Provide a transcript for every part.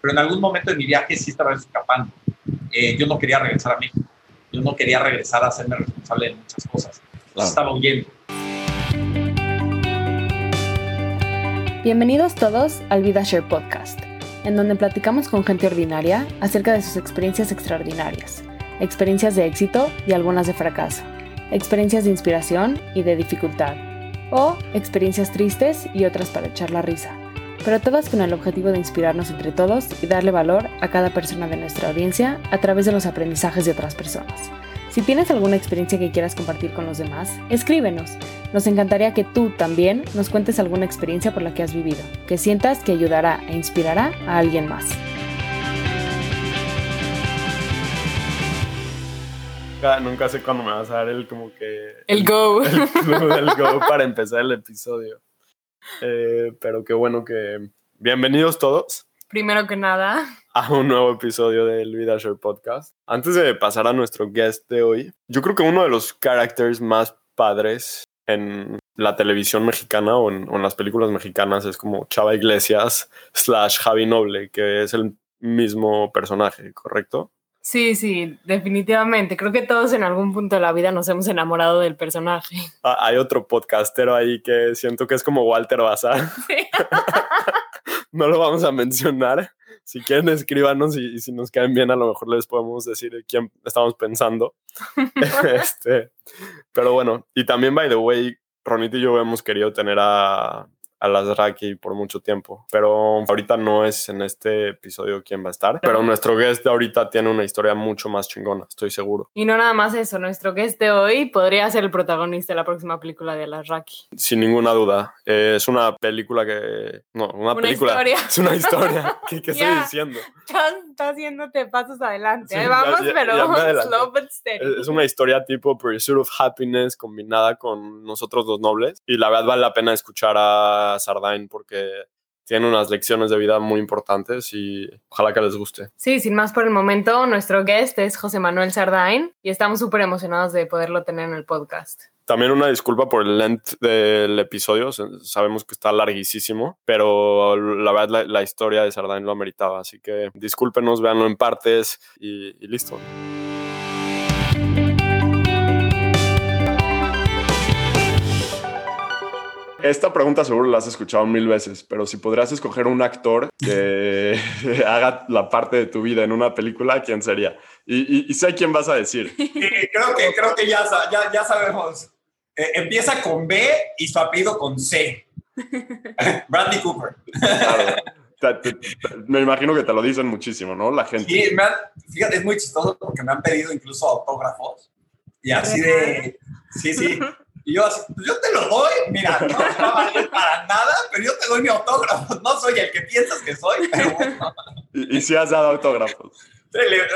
pero en algún momento de mi viaje sí estaba escapando. Eh, yo no quería regresar a México, yo no quería regresar a hacerme responsable de muchas cosas. Estaba huyendo. Bienvenidos todos al Vida Share Podcast, en donde platicamos con gente ordinaria acerca de sus experiencias extraordinarias, experiencias de éxito y algunas de fracaso, experiencias de inspiración y de dificultad, o experiencias tristes y otras para echar la risa pero todas con el objetivo de inspirarnos entre todos y darle valor a cada persona de nuestra audiencia a través de los aprendizajes de otras personas. Si tienes alguna experiencia que quieras compartir con los demás, escríbenos. Nos encantaría que tú también nos cuentes alguna experiencia por la que has vivido, que sientas que ayudará e inspirará a alguien más. Nunca, sé cuándo me vas a dar el como que... El go. el go para empezar el episodio. Eh, pero qué bueno que... Bienvenidos todos. Primero que nada. A un nuevo episodio del Vida Share Podcast. Antes de pasar a nuestro guest de hoy, yo creo que uno de los characters más padres en la televisión mexicana o en, las películas mexicanas es como Chava Iglesias slash Javi Noble, que es el mismo personaje, ¿correcto? Sí, sí, definitivamente. Creo que todos en algún punto de la vida nos hemos enamorado del personaje. Ah, hay otro podcastero ahí que siento que es como Walter Bazar. no lo vamos a mencionar. Si quieren, escríbanos y, si nos caen bien, a lo mejor les podemos decir quién estamos pensando. este, pero bueno, y también, by the way, Ronito y yo hemos querido tener a a las Raki por mucho tiempo. Pero ahorita no es en este episodio quién va a estar. Pero nuestro guest de ahorita tiene una historia mucho más chingona, estoy seguro. Y no nada más eso, nuestro guest de hoy podría ser el protagonista de la próxima película de las Raki. Sin ninguna duda. Eh, es una película que. No, una, película. Historia. Es una historia. ¿Qué, estoy diciendo? Está haciéndote pasos adelante. Ahí vamos, pero slow but steady. Es una historia tipo Pursuit of Happiness combinada con nosotros los nobles. Y la verdad vale la pena escuchar a Sardain porque tiene unas lecciones de vida muy importantes y ojalá que les guste. Sí, sin más por el momento, nuestro guest es José Manuel Sardain y estamos súper emocionados de poderlo tener en el podcast. También una disculpa por el length del episodio, sabemos que está larguísimo, pero la verdad la, historia de Sardain lo ameritaba, así que discúlpenos, véanlo en partes y listo. Esta pregunta seguro la has escuchado mil veces, pero si podrías escoger un actor que haga la parte de tu vida en una película, ¿quién sería? Y, sé quién vas a decir. creo que, creo que ya, ya, sabemos. Eh, empieza con B y su apellido con C. Bradley Cooper. me imagino que te lo dicen muchísimo, ¿no? La gente. Sí, fíjate, es muy chistoso porque me han pedido incluso autógrafos y así de, sí, sí, y yo así, pues yo te lo doy, mira, no va a valer para nada, pero yo te doy mi autógrafo. No soy el que piensas que soy, pero ¿Y, si has dado autógrafos?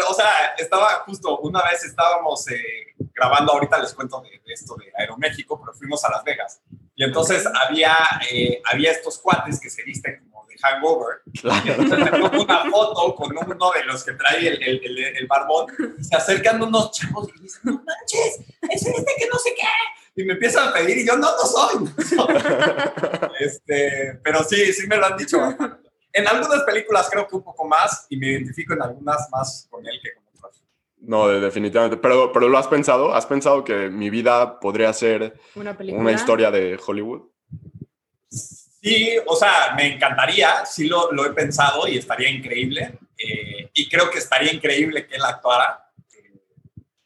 O sea, estaba justo, una vez estábamos eh, grabando, ahorita les cuento de, esto de Aeroméxico, pero fuimos a Las Vegas. Y entonces había, eh, había estos cuates que se visten como de hangover. Y entonces me tomo una foto con uno de los que trae el, el, el, barbón. se acercan unos chavos y dicen, no manches, es este que no sé qué y me empiezan a pedir y yo no, no soy. este, pero sí, sí me lo han dicho. En algunas películas creo que un poco más y me identifico en algunas más con él que con otras. No, definitivamente. Pero, pero lo has pensado? ¿Has pensado que mi vida podría ser una, historia de Hollywood? Sí, o sea, me encantaría, sí lo, lo he pensado y estaría increíble. Eh, y creo que estaría increíble que él actuara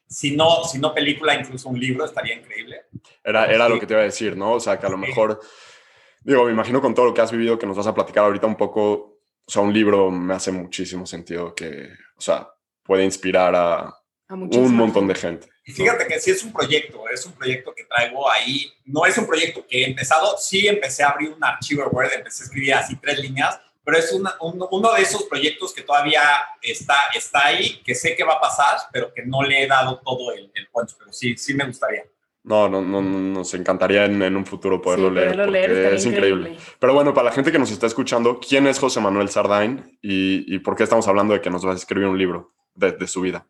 si no, si no película, incluso un libro, estaría increíble. Era, era lo que te iba a decir, ¿no? O sea, que a lo mejor, digo, me imagino con todo lo que has vivido, que nos vas a platicar ahorita un poco, o sea, un libro me hace muchísimo sentido que, o sea, puede inspirar a, un montón de gente. Y fíjate que sí es un proyecto, es un proyecto que traigo ahí, no es un proyecto que he empezado, sí empecé a abrir un archivo Word, empecé a escribir así tres líneas, pero es uno de esos proyectos que todavía está, está ahí, que sé que va a pasar, pero que no le he dado todo el, el poncho, pero sí, sí me gustaría. No, no, no, nos encantaría en, un futuro poderlo leer, porque es increíble. Pero bueno, para la gente que nos está escuchando, ¿quién es José Manuel Sardain y, y por qué estamos hablando de que nos vas a escribir un libro de, de su vida?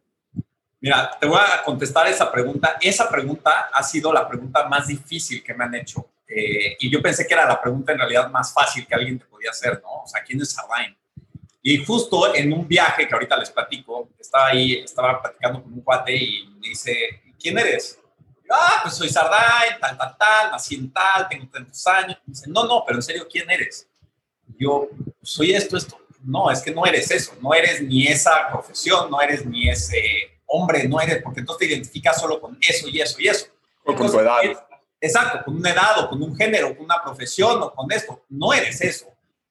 Mira, te voy a contestar esa pregunta. Esa pregunta ha sido la pregunta más difícil que me han hecho eh, y yo pensé que era la pregunta en realidad más fácil que alguien te podía hacer, ¿no? O sea, ¿quién es Sardain? Y justo en un viaje que ahorita les platico, estaba ahí, estaba platicando con un cuate y me dice, ¿quién eres? ah, pues soy Sarday, tal, tal, tal, nací en tal, tengo tantos años. Me dice, no, no, pero en serio, ¿quién eres? Yo, soy esto, esto. No, es que no eres eso, no eres ni esa profesión, no eres ni ese hombre, no eres, porque entonces te identificas solo con eso y eso y eso. O con tu edad. Exacto, con una edad o con un género, con una profesión o con esto. No eres eso.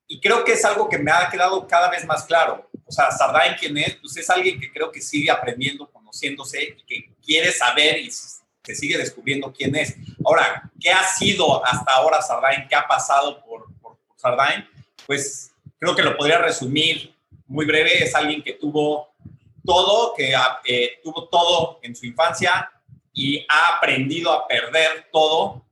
Y creo que es algo que me ha quedado cada vez más claro. O sea, Sardain, ¿quién es? Pues es alguien que creo que sigue aprendiendo, conociéndose y que quiere saber y se sigue descubriendo quién es. Ahora, ¿qué ha sido hasta ahora Sardain? ¿Qué ha pasado por, por, Sardain? Pues creo que lo podría resumir muy breve. Es alguien que tuvo todo, que eh, tuvo todo en su infancia y ha aprendido a perder todo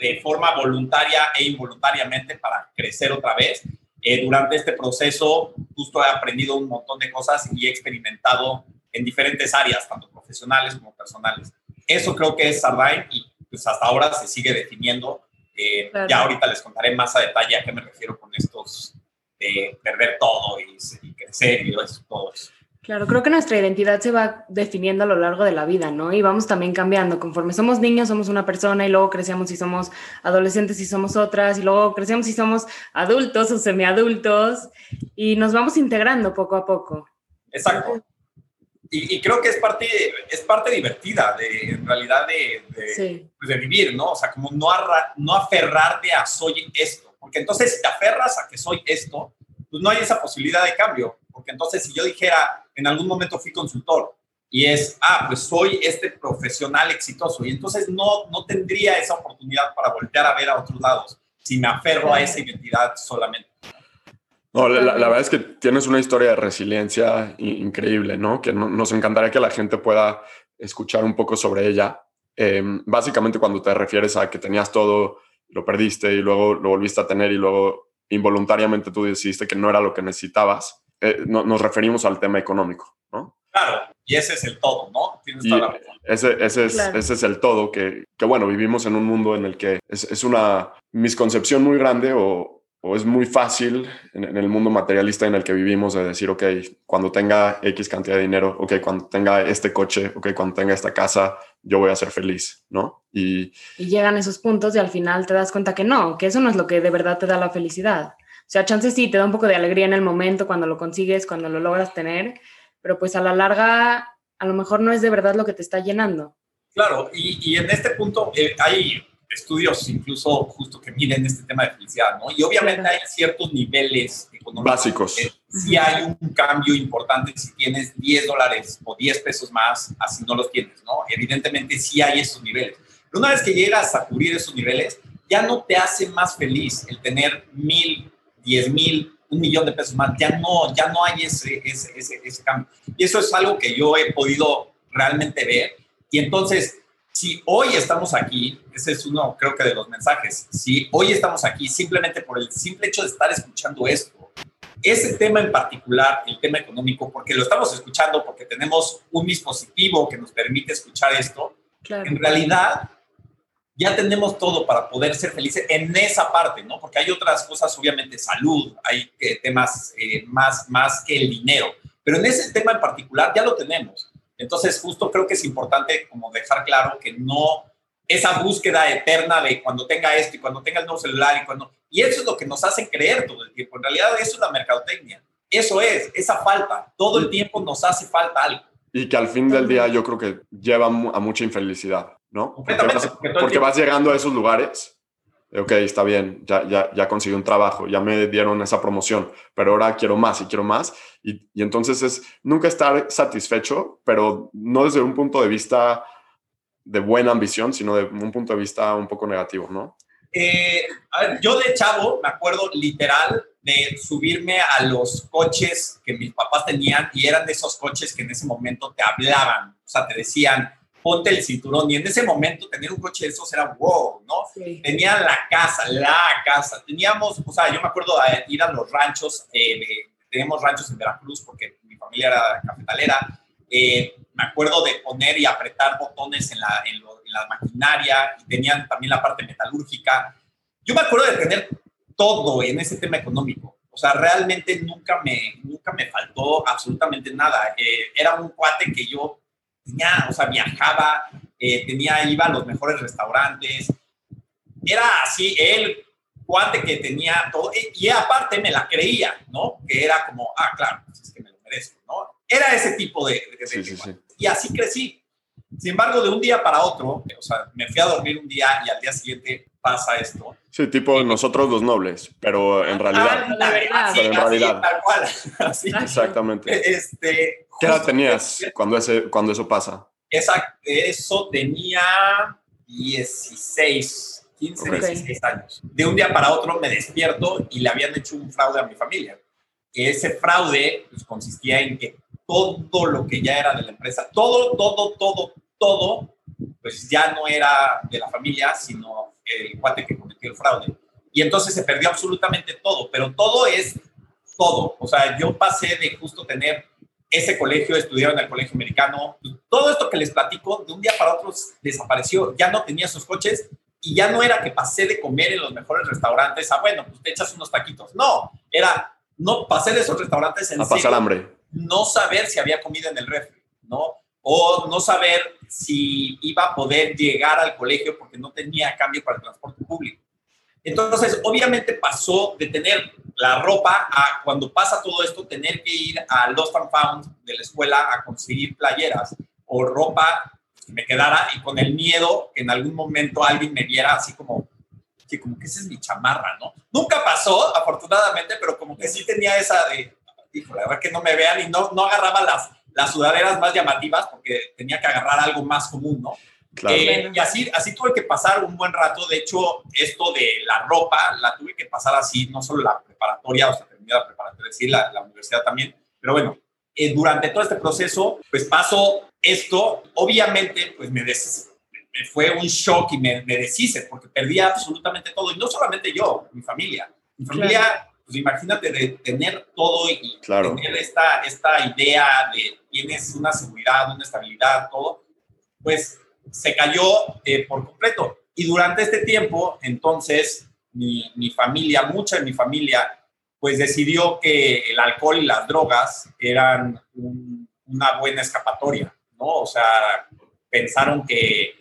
de forma voluntaria e involuntariamente para crecer otra vez. Eh, durante este proceso justo he aprendido un montón de cosas y he experimentado en diferentes áreas, tanto profesionales como personales. Eso creo que es Sardain y pues hasta ahora se sigue definiendo. Eh, ya ahorita les contaré más a detalle a qué me refiero con estos de perder todo y, y crecer y todo eso. Claro, creo que nuestra identidad se va definiendo a lo largo de la vida, ¿no? Y vamos también cambiando. Conforme somos niños, somos una persona y luego crecemos y somos adolescentes y somos otras, y luego crecemos y somos adultos o semiadultos, y nos vamos integrando poco a poco. Exacto. Y, creo que es parte, es parte divertida, de, en realidad, de, de, pues, de vivir, ¿no? O sea, como no, no aferrarte a soy esto, porque entonces si te aferras a que soy esto, pues no hay esa posibilidad de cambio porque entonces si yo dijera, en algún momento fui consultor y es, ah, pues soy este profesional exitoso y entonces no, no tendría esa oportunidad para voltear a ver a otros lados si me aferro a esa identidad solamente. No, la, verdad es que tienes una historia de resiliencia increíble, ¿no? Que nos encantaría que la gente pueda escuchar un poco sobre ella. Em, básicamente cuando te refieres a que tenías todo, lo perdiste y luego lo volviste a tener y luego involuntariamente tú decidiste que no era lo que necesitabas. Eh, nos referimos al tema económico, ¿no? Claro, y ese es el todo, ¿no? Tienes toda la razón. Ese, ese, es, ese es el todo, que, que, bueno, vivimos en un mundo en el que es, es una misconcepción muy grande o, o es muy fácil en, en, el mundo materialista en el que vivimos de decir, ok, cuando tenga X cantidad de dinero, ok, cuando tenga este coche, ok, cuando tenga esta casa, yo voy a ser feliz, ¿no? Y, y llegan esos puntos y al final te das cuenta que no, que eso no es lo que de verdad te da la felicidad. O sea, chances sí, te da un poco de alegría en el momento cuando lo consigues, cuando lo logras tener, pero pues a la larga a lo mejor no es de verdad lo que te está llenando. Claro, y, y en este punto eh, hay estudios incluso justo que miden este tema de felicidad, ¿no? Y obviamente hay ciertos niveles económicos. Básicos. Si hay un cambio importante si tienes 10 dólares o 10 pesos más, así no los tienes, ¿no? Evidentemente sí hay esos niveles. Pero una vez que llegas a cubrir esos niveles, ya no te hace más feliz el tener mil 10 mil, un millón de pesos más, ya no, ya no hay ese, ese, ese, cambio. Y eso es algo que yo he podido realmente ver. Y entonces, si hoy estamos aquí, ese es uno, creo que de los mensajes, si hoy estamos aquí simplemente por el simple hecho de estar escuchando esto, ese tema en particular, el tema económico, porque lo estamos escuchando, porque tenemos un dispositivo que nos permite escuchar esto, en realidad ya tenemos todo para poder ser felices en esa parte, ¿no? Porque hay otras cosas, obviamente, salud, hay eh, temas eh, más, más que el dinero, pero en ese tema en particular ya lo tenemos. Entonces, justo creo que es importante como dejar claro que no esa búsqueda eterna de cuando tenga esto y cuando tenga el nuevo celular y cuando... Y eso es lo que nos hace creer todo el tiempo. En realidad eso es la mercadotecnia. Eso es, esa falta. Todo el tiempo nos hace falta algo. Y que al fin del día yo creo que lleva a mucha infelicidad. ¿no? Porque vas, llegando a esos lugares, ok, está bien, ya, ya, ya conseguí un trabajo, ya me dieron esa promoción, pero ahora quiero más y quiero más. Y, y entonces es nunca estar satisfecho, pero no desde un punto de vista de buena ambición, sino de un punto de vista un poco negativo, ¿no? Eh, a ver, yo de chavo me acuerdo literal de subirme a los coches que mis papás tenían y eran de esos coches que en ese momento te hablaban, o sea, te decían, ponte el cinturón. Y en ese momento tener un coche de esos era wow, ¿no? Tenía la casa, la casa. Teníamos, o sea, yo me acuerdo de ir a los ranchos, eh, teníamos ranchos en Veracruz porque mi familia era cafetalera. Eh, me acuerdo de poner y apretar botones en la, en, la maquinaria y tenían también la parte metalúrgica. Yo me acuerdo de tener todo en ese tema económico. O sea, realmente nunca me, nunca me faltó absolutamente nada. Eh, era un cuate que yo tenía, o sea, viajaba, eh, tenía, iba a los mejores restaurantes. Era así, él, cuate que tenía todo, y, aparte me la creía, ¿no? Que era como, ah, claro, pues es que me lo merezco, ¿no? Era ese tipo de... Y así crecí. Sin embargo, de un día para otro, o sea, me fui a dormir un día y al día siguiente pasa esto. Sí, tipo nosotros los nobles, pero en realidad. Ah, la verdad, pero en realidad. tal cual. Exactamente. Este, ¿Qué edad tenías cuando, ese, cuando eso pasa? Exacto, eso tenía 16, 15, 16 años. De un día para otro me despierto y le habían hecho un fraude a mi familia. Ese fraude pues, consistía en que todo lo que ya era de la empresa, todo, todo, todo, todo, pues ya no era de la familia, sino el cuate que cometió el fraude. Y entonces se perdió absolutamente todo, pero todo es todo. O sea, yo pasé de justo tener ese colegio, estudiar en el colegio americano, todo esto que les platico, de un día para otro desapareció, ya no tenía sus coches y ya no era que pasé de comer en los mejores restaurantes a, bueno, pues te echas unos taquitos. No, era, no pasé de esos restaurantes en a pasar hambre. no saber si había comida en el refri, ¿no? O no saber si iba a poder llegar al colegio porque no tenía cambio para el transporte público. Entonces, obviamente pasó de tener la ropa a cuando pasa todo esto, tener que ir a Lost and Found de la escuela a conseguir playeras o ropa que me quedara y con el miedo que en algún momento alguien me viera así como que como que esa es mi chamarra, ¿no? Nunca pasó, afortunadamente, pero como que sí tenía esa de, híjole, a ver que no me vean y no, no agarraba las, las sudaderas más llamativas porque tenía que agarrar algo más común, ¿no? Claro. Eh, y así, así tuve que pasar un buen rato. De hecho, esto de la ropa la tuve que pasar así, no solo la preparatoria, o sea, terminé la preparatoria, sí, la, la universidad también. Pero bueno, eh, durante todo este proceso, pues pasó esto. Obviamente, pues me, me fue un shock y me, me deshice porque perdí absolutamente todo. Y no solamente yo, mi familia. Mi familia pues imagínate de tener todo y tener esta, esta idea de tienes una seguridad, una estabilidad, todo, pues se cayó eh, por completo. Y durante este tiempo, entonces, mi, mi, familia, mucha de mi familia, pues decidió que el alcohol y las drogas eran una buena escapatoria, ¿no? O sea, pensaron que,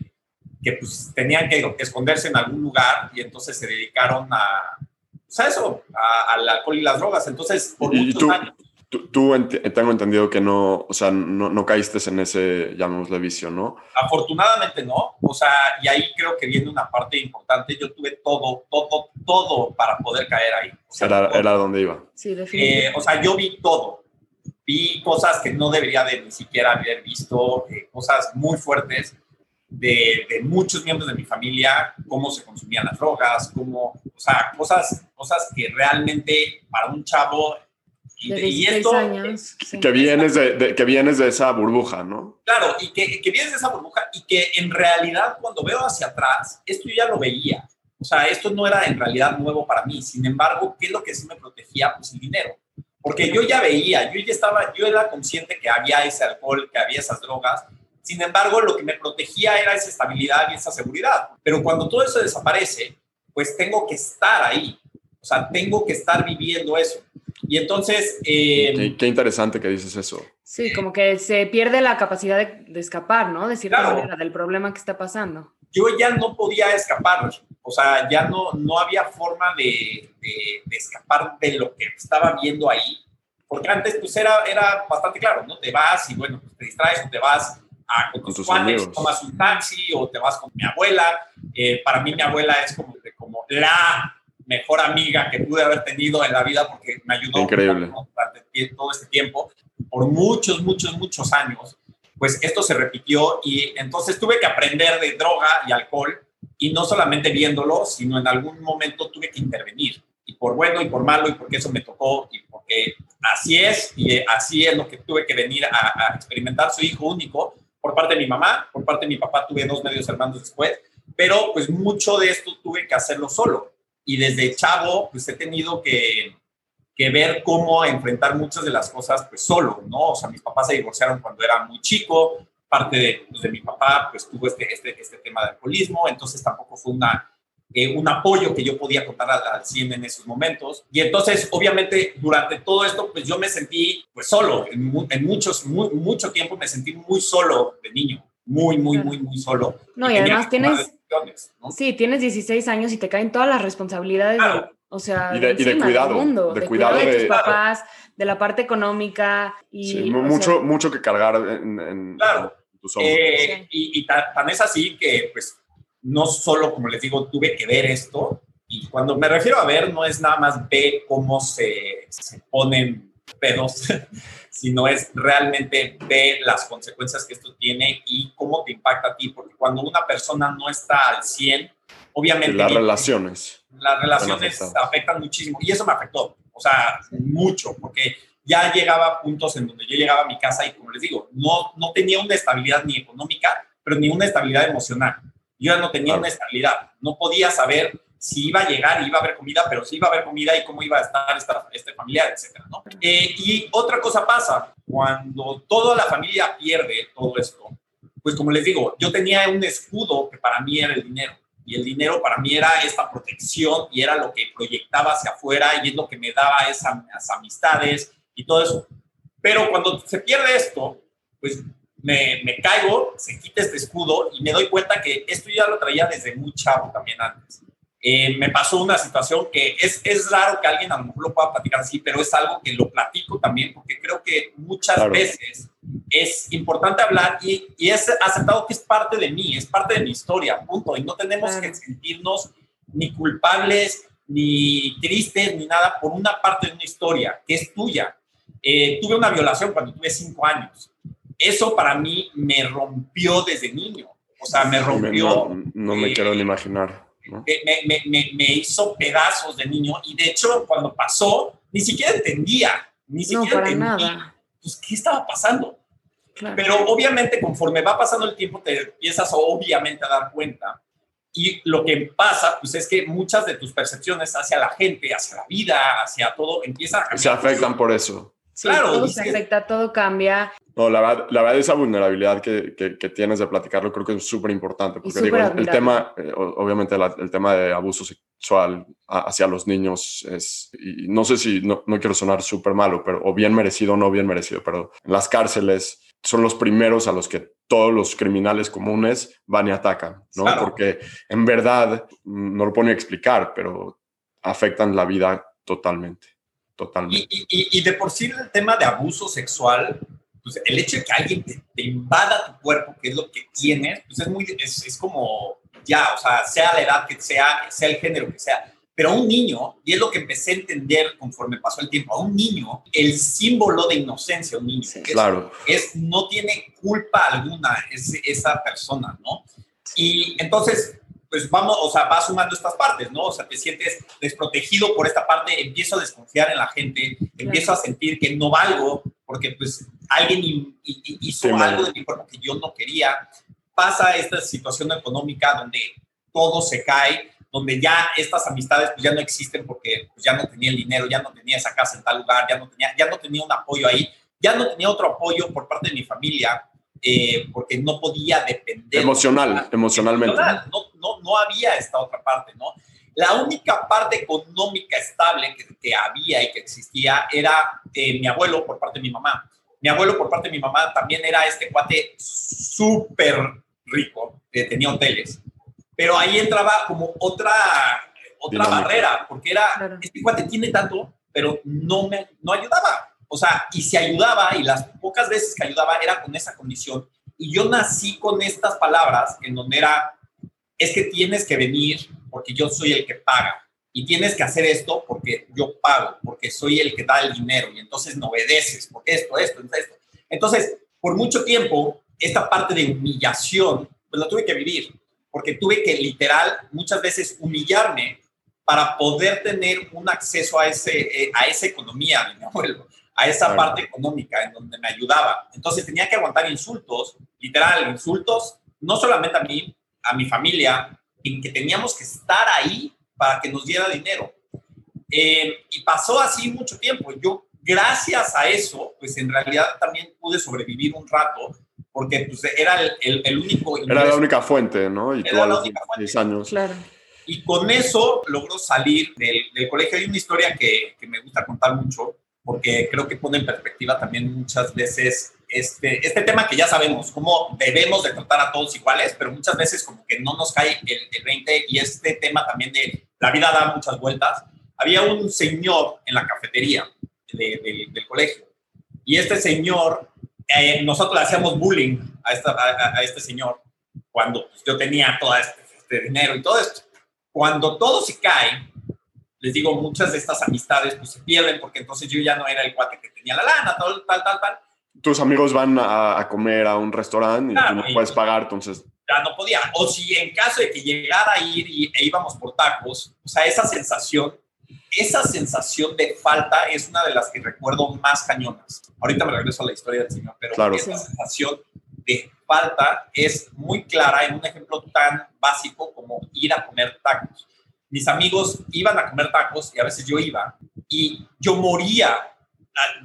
que pues tenían que esconderse en algún lugar y entonces se dedicaron a, sea, eso, al alcohol y las drogas. Entonces, por muchos tú, años. Tú, tengo entendido que no, o sea, no, no caíste en ese, llamémosle, vicio, ¿no? Afortunadamente no, o sea, y ahí creo que viene una parte importante. Yo tuve todo, todo, todo para poder caer ahí. era, era donde iba. Sí, definitivamente. Eh, o sea, yo vi todo. Vi cosas que no debería de ni siquiera haber visto, eh, cosas muy fuertes de, de, muchos miembros de mi familia, cómo se consumían las drogas, cómo, o sea, cosas, cosas que realmente para un chavo... Y, esto, años, que, vienes de, que vienes de esa burbuja, ¿no? Claro, y que, que vienes de esa burbuja y que en realidad cuando veo hacia atrás, esto ya lo veía. O sea, esto no era en realidad nuevo para mí. Sin embargo, ¿qué es lo que sí me protegía? Pues el dinero. Porque yo ya veía, yo ya estaba, yo era consciente que había ese alcohol, que había esas drogas, sin embargo, lo que me protegía era esa estabilidad y esa seguridad. Pero cuando todo eso desaparece, pues tengo que estar ahí. O sea, tengo que estar viviendo eso. Y entonces... Eh, qué, interesante que dices eso. Sí, como que se pierde la capacidad de, escapar, ¿no? De cierta manera, del problema que está pasando. Yo ya no podía escapar. O sea, ya no, no había forma de, de, escapar de lo que estaba viendo ahí. Porque antes, pues era, era bastante claro, ¿no? Te vas y, bueno, pues, te distraes o te vas con, tus, amigos, tomas un taxi o te vas con mi abuela. Eh, para mí mi abuela es como, como la mejor amiga que pude haber tenido en la vida porque me ayudó Increíble. durante todo este tiempo, por muchos, muchos, muchos años. Pues esto se repitió y entonces tuve que aprender de droga y alcohol y no solamente viéndolo, sino en algún momento tuve que intervenir y por bueno y por malo y porque eso me tocó y porque así es y así es lo que tuve que venir a, a experimentar. Soy hijo único por parte de mi mamá, por parte de mi papá tuve dos medios hermanos después, pero pues mucho de esto tuve que hacerlo solo. Y desde chavo, pues he tenido que, que ver cómo enfrentar muchas de las cosas pues solo, ¿no? O sea, mis papás se divorciaron cuando era muy chico, parte de, pues, de mi papá pues tuvo este, este, este tema de alcoholismo, entonces tampoco fue una, eh, un apoyo que yo podía contar al, 100 en esos momentos. Y entonces, obviamente, durante todo esto, pues yo me sentí pues solo, en, muchos, mucho tiempo me sentí muy solo de niño, muy, muy, muy, muy solo. No, y, además tienes... Sí, tienes 16 años y te caen todas las responsabilidades o sea, y de, cuidado, mundo, de, cuidado de, tus papás, de la parte económica y mucho, mucho que cargar en, claro. tus hombros. Eh, y, y tan, es así que, pues, no solo, como les digo, tuve que ver esto. Y cuando me refiero a ver, no es nada más ver cómo se, se ponen pedos, sino es realmente ver las consecuencias que esto tiene y cómo te impacta a ti. Porque cuando una persona no está al 100, obviamente... Las relaciones las relaciones afectan muchísimo y eso me afectó, o sea, mucho, porque ya llegaba a puntos en donde yo llegaba a mi casa y como les digo, no, no tenía una estabilidad ni económica, pero ni una estabilidad emocional. Yo ya no tenía una estabilidad, no podía saber si iba a llegar y iba a haber comida, pero si iba a haber comida y cómo iba a estar esta, este familiar, etcétera, ¿no? Eh, y otra cosa pasa, cuando toda la familia pierde todo esto, pues como les digo, yo tenía un escudo que para mí era el dinero y el dinero para mí era esta protección y era lo que proyectaba hacia afuera y es lo que me daba esas amistades y todo eso. Pero cuando se pierde esto, pues me, me, caigo, se quita este escudo y me doy cuenta que esto ya lo traía desde muy chavo también antes. Eh, me pasó una situación que es, es raro que alguien a lo mejor lo pueda platicar así, pero es algo que lo platico también porque creo que muchas veces es importante hablar y, y, es aceptado que es parte de mí, es parte de mi historia, punto. Y no tenemos que sentirnos ni culpables, ni tristes, ni nada por una parte de una historia que es tuya. Eh, tuve una violación cuando tuve cinco años. Eso para mí me rompió desde niño. O sea, me rompió. No, me quiero ni imaginar me, me, me, hizo pedazos de niño y de hecho cuando pasó ni siquiera entendía, ni siquiera no, entendía pues, qué estaba pasando. Pero obviamente conforme va pasando el tiempo te empiezas obviamente a dar cuenta y lo que pasa pues es que muchas de tus percepciones hacia la gente, hacia la vida, hacia todo empiezan a cambiar. Se afectan por eso. Claro, todo se afecta, todo cambia. No, la verdad, la verdad esa vulnerabilidad que, que, tienes de platicarlo creo que es súper importante, porque digo, el, tema, eh, obviamente el tema de abuso sexual hacia los niños es, y no sé si, no, no quiero sonar súper malo, pero o bien merecido o no bien merecido, pero en las cárceles son los primeros a los que todos los criminales comunes van y atacan, ¿no? Porque en verdad, mm, no lo pone a explicar, pero afectan la vida totalmente, totalmente. Y, y, y de por sí el tema de abuso sexual pues el hecho de que alguien te, invada tu cuerpo, que es lo que tienes, pues es muy, es, es, como, ya, o sea, sea la edad que sea, sea el género que sea, pero a un niño, y es lo que empecé a entender conforme pasó el tiempo, a un niño, el símbolo de inocencia, un niño, claro. es, no tiene culpa alguna es, esa persona, ¿no? Y entonces, pues vamos, o sea, va sumando estas partes, ¿no? O sea, te sientes desprotegido por esta parte, empiezo a desconfiar en la gente, empiezo a sentir que no valgo, porque pues alguien hizo algo de mi cuerpo que yo no quería. Pasa esta situación económica donde todo se cae, donde ya estas amistades pues ya no existen porque pues, ya no tenía el dinero, ya no tenía esa casa en tal lugar, ya no tenía, ya no tenía un apoyo ahí, ya no tenía otro apoyo por parte de mi familia, eh, porque no podía depender. Emocional, emocionalmente. No, no, no había esta otra parte, ¿no? La única parte económica estable que, que había y que existía era eh, mi abuelo por parte de mi mamá. Mi abuelo por parte de mi mamá también era este cuate súper rico, que tenía hoteles. Pero ahí entraba como otra, otra barrera, porque era, este cuate tiene tanto, pero no me no ayudaba. O sea, y si ayudaba, y las pocas veces que ayudaba era con esa condición. Y yo nací con estas palabras en donde era, es que tienes que venir porque yo soy el que paga. Y tienes que hacer esto porque yo pago, porque soy el que da el dinero. Y entonces no obedeces, porque esto, esto, esto. Entonces, por mucho tiempo, esta parte de humillación, pues la tuve que vivir, porque tuve que literal muchas veces humillarme para poder tener un acceso a, ese, eh, a esa economía de mi abuelo, a esa parte económica en donde me ayudaba. Entonces tenía que aguantar insultos, literal, insultos, no solamente a mí, a mi familia, en que teníamos que estar ahí para que nos diera dinero. Eh, y pasó así mucho tiempo. Yo, gracias a eso, pues en realidad también pude sobrevivir un rato, porque pues, era el, el, único... Era la única fuente, ¿no? Y era la única fuente. años. Claro. Y con eso logró salir del, del colegio. Hay una historia que, que, me gusta contar mucho, porque creo que pone en perspectiva también muchas veces este, este tema que ya sabemos, cómo debemos de tratar a todos iguales, pero muchas veces como que no nos cae el, el 20 y este tema también de la vida da muchas vueltas. Había un señor en la cafetería de, del colegio y este señor, eh, nosotros le hacíamos bullying a, esta, a, a este señor cuando pues, yo tenía todo este, este dinero y todo esto. Cuando todo se cae, les digo, muchas de estas amistades pues se pierden porque entonces yo ya no era el cuate que tenía la lana, tal, tal, tal, tal. Tus amigos van a, a comer a un restaurante y tú no puedes pagar, entonces... Ya no podía. O si en caso de que llegara a ir y, e íbamos por tacos, o sea, esa sensación, esa sensación de falta es una de las que recuerdo más cañonas. Ahorita me regreso a la historia del señor, pero claro. esa sensación de falta es muy clara en un ejemplo tan básico como ir a comer tacos. Mis amigos iban a comer tacos y a veces yo iba y yo moría,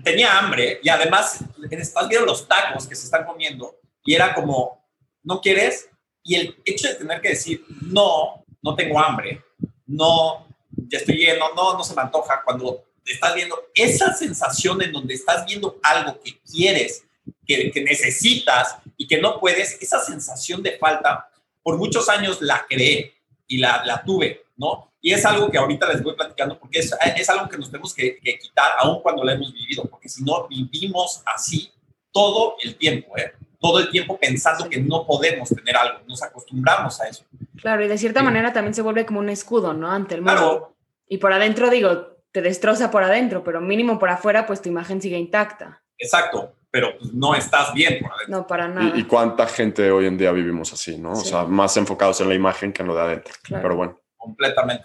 tenía hambre y además estás viendo los tacos que se están comiendo y era como, ¿no quieres? Y el hecho de tener que decir, no, no tengo hambre, no, ya estoy lleno, no, no se me antoja, cuando estás viendo esa sensación en donde estás viendo algo que quieres, que, necesitas y que no puedes, esa sensación de falta, por muchos años la creé y la, la tuve, ¿no? Y es algo que ahorita les voy platicando porque es, es algo que nos tenemos que, que, quitar aún cuando la hemos vivido, porque si no vivimos así todo el tiempo, ¿eh? Todo el tiempo pensando que no podemos tener algo, nos acostumbramos a eso. Claro, y de cierta sí. manera también se vuelve como un escudo, ¿no? Ante el mundo. Claro. Y por adentro, digo, te destroza por adentro, pero mínimo por afuera, pues tu imagen sigue intacta. Exacto pero pues, no estás bien por adentro. No, para nada. Y, y, cuánta gente hoy en día vivimos así, ¿no? Sí. O sea, más enfocados en la imagen que en lo de adentro. Claro. Pero bueno. Completamente.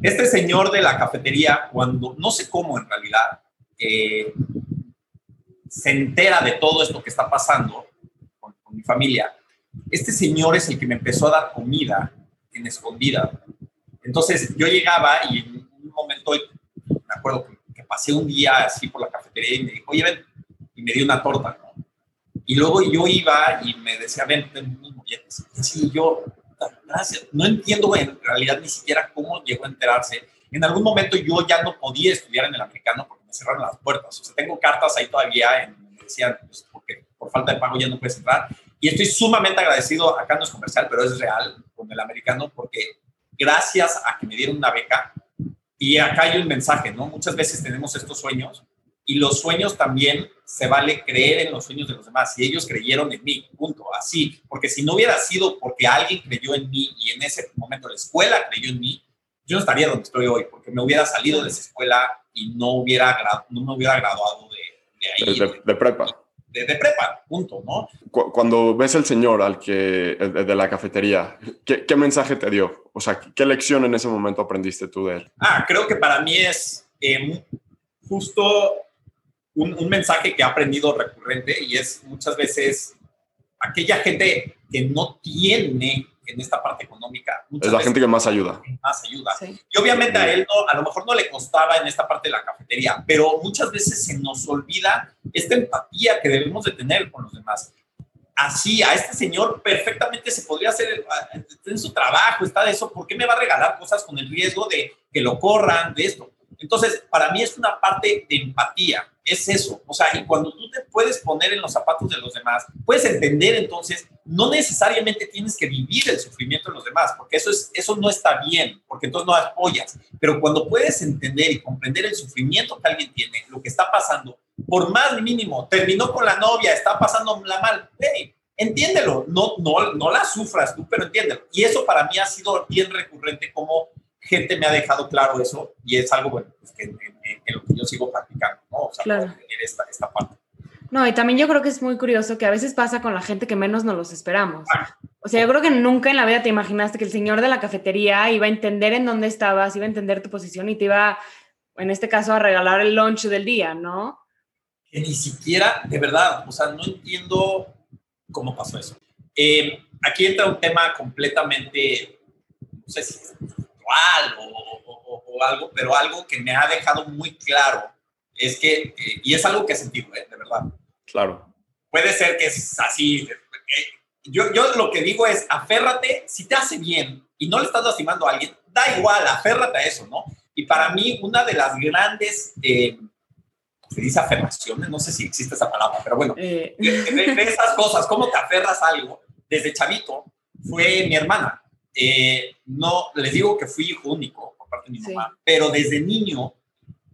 Este señor de la cafetería, cuando, no sé cómo en realidad, eh, se entera de todo esto que está pasando con, mi familia, este señor es el que me empezó a dar comida en escondida. Entonces yo llegaba y en un momento, me acuerdo que, que pasé un día así por la cafetería y me dijo, oye, ven, y me dio una torta, ¿no? Y luego yo iba y me decía, ven, ten unos molletes. Y así yo, gracias. No entiendo en realidad ni siquiera cómo llegó a enterarse. En algún momento yo ya no podía estudiar en el americano porque me cerraron las puertas. O sea, tengo cartas ahí todavía en me decían, pues, porque por falta de pago ya no puedes entrar. Y estoy sumamente agradecido, acá no es comercial, pero es real con el americano, porque gracias a que me dieron una beca, y acá hay un mensaje, ¿no? Muchas veces tenemos estos sueños y los sueños también se vale creer en los sueños de los demás y ellos creyeron en mí, punto, así, porque si no hubiera sido porque alguien creyó en mí y en ese momento la escuela creyó en mí, yo no estaría donde estoy hoy, porque me hubiera salido de esa escuela y no, hubiera, no me hubiera graduado de, de ahí. De, de, de prepa. De, de, prepa, punto, ¿no? Cuando ves el señor al que, de la cafetería, ¿qué, ¿qué, mensaje te dio? O sea, ¿qué lección en ese momento aprendiste tú de él? Ah, creo que para mí es eh, justo un, un, mensaje que he aprendido recurrente y es muchas veces aquella gente que no tiene en esta parte económica. Es la gente que más ayuda. Más ayuda. Sí. Y obviamente a él no, a lo mejor no le costaba en esta parte de la cafetería, pero muchas veces se nos olvida esta empatía que debemos de tener con los demás. Así, a este señor perfectamente se podría hacer en su trabajo, está de eso, ¿por qué me va a regalar cosas con el riesgo de que lo corran, de esto? Entonces, para mí es una parte de empatía, es eso. O sea, y cuando tú te puedes poner en los zapatos de los demás, puedes entender entonces, no necesariamente tienes que vivir el sufrimiento de los demás, porque eso, es, eso no está bien, porque entonces no apoyas. Pero cuando puedes entender y comprender el sufrimiento que alguien tiene, lo que está pasando, por más mínimo, terminó con la novia, está pasando la mal, hey, entiéndelo, no, no, no la sufras tú, pero entiéndelo. Y eso para mí ha sido bien recurrente como gente me ha dejado claro eso y es algo bueno, pues, que en, en, en, lo que yo sigo practicando, ¿no? O sea, claro. esta, esta parte. No, y también yo creo que es muy curioso que a veces pasa con la gente que menos nos los esperamos. O sea, yo creo que nunca en la vida te imaginaste que el señor de la cafetería iba a entender en dónde estabas, iba a entender tu posición y te iba, en este caso, a regalar el lunch del día, ¿no? Que ni siquiera, de verdad, o sea, no entiendo cómo pasó eso. Eh, aquí entra un tema completamente, no sé si o, o, o, algo, pero algo que me ha dejado muy claro es que, eh, y es algo que he sentido, ¿eh? de verdad. Claro. Puede ser que es así. Eh, yo, yo lo que digo es, aférrate, si te hace bien y no le estás lastimando a alguien, da igual, aférrate a eso, ¿no? Y para mí, una de las grandes, eh, se dice afirmaciones, no sé si existe esa palabra, pero bueno, eh. de, esas cosas, cómo te aferras a algo, desde chavito, fue mi hermana. Eh, no, les digo que fui hijo único por parte de mi mamá, pero desde niño,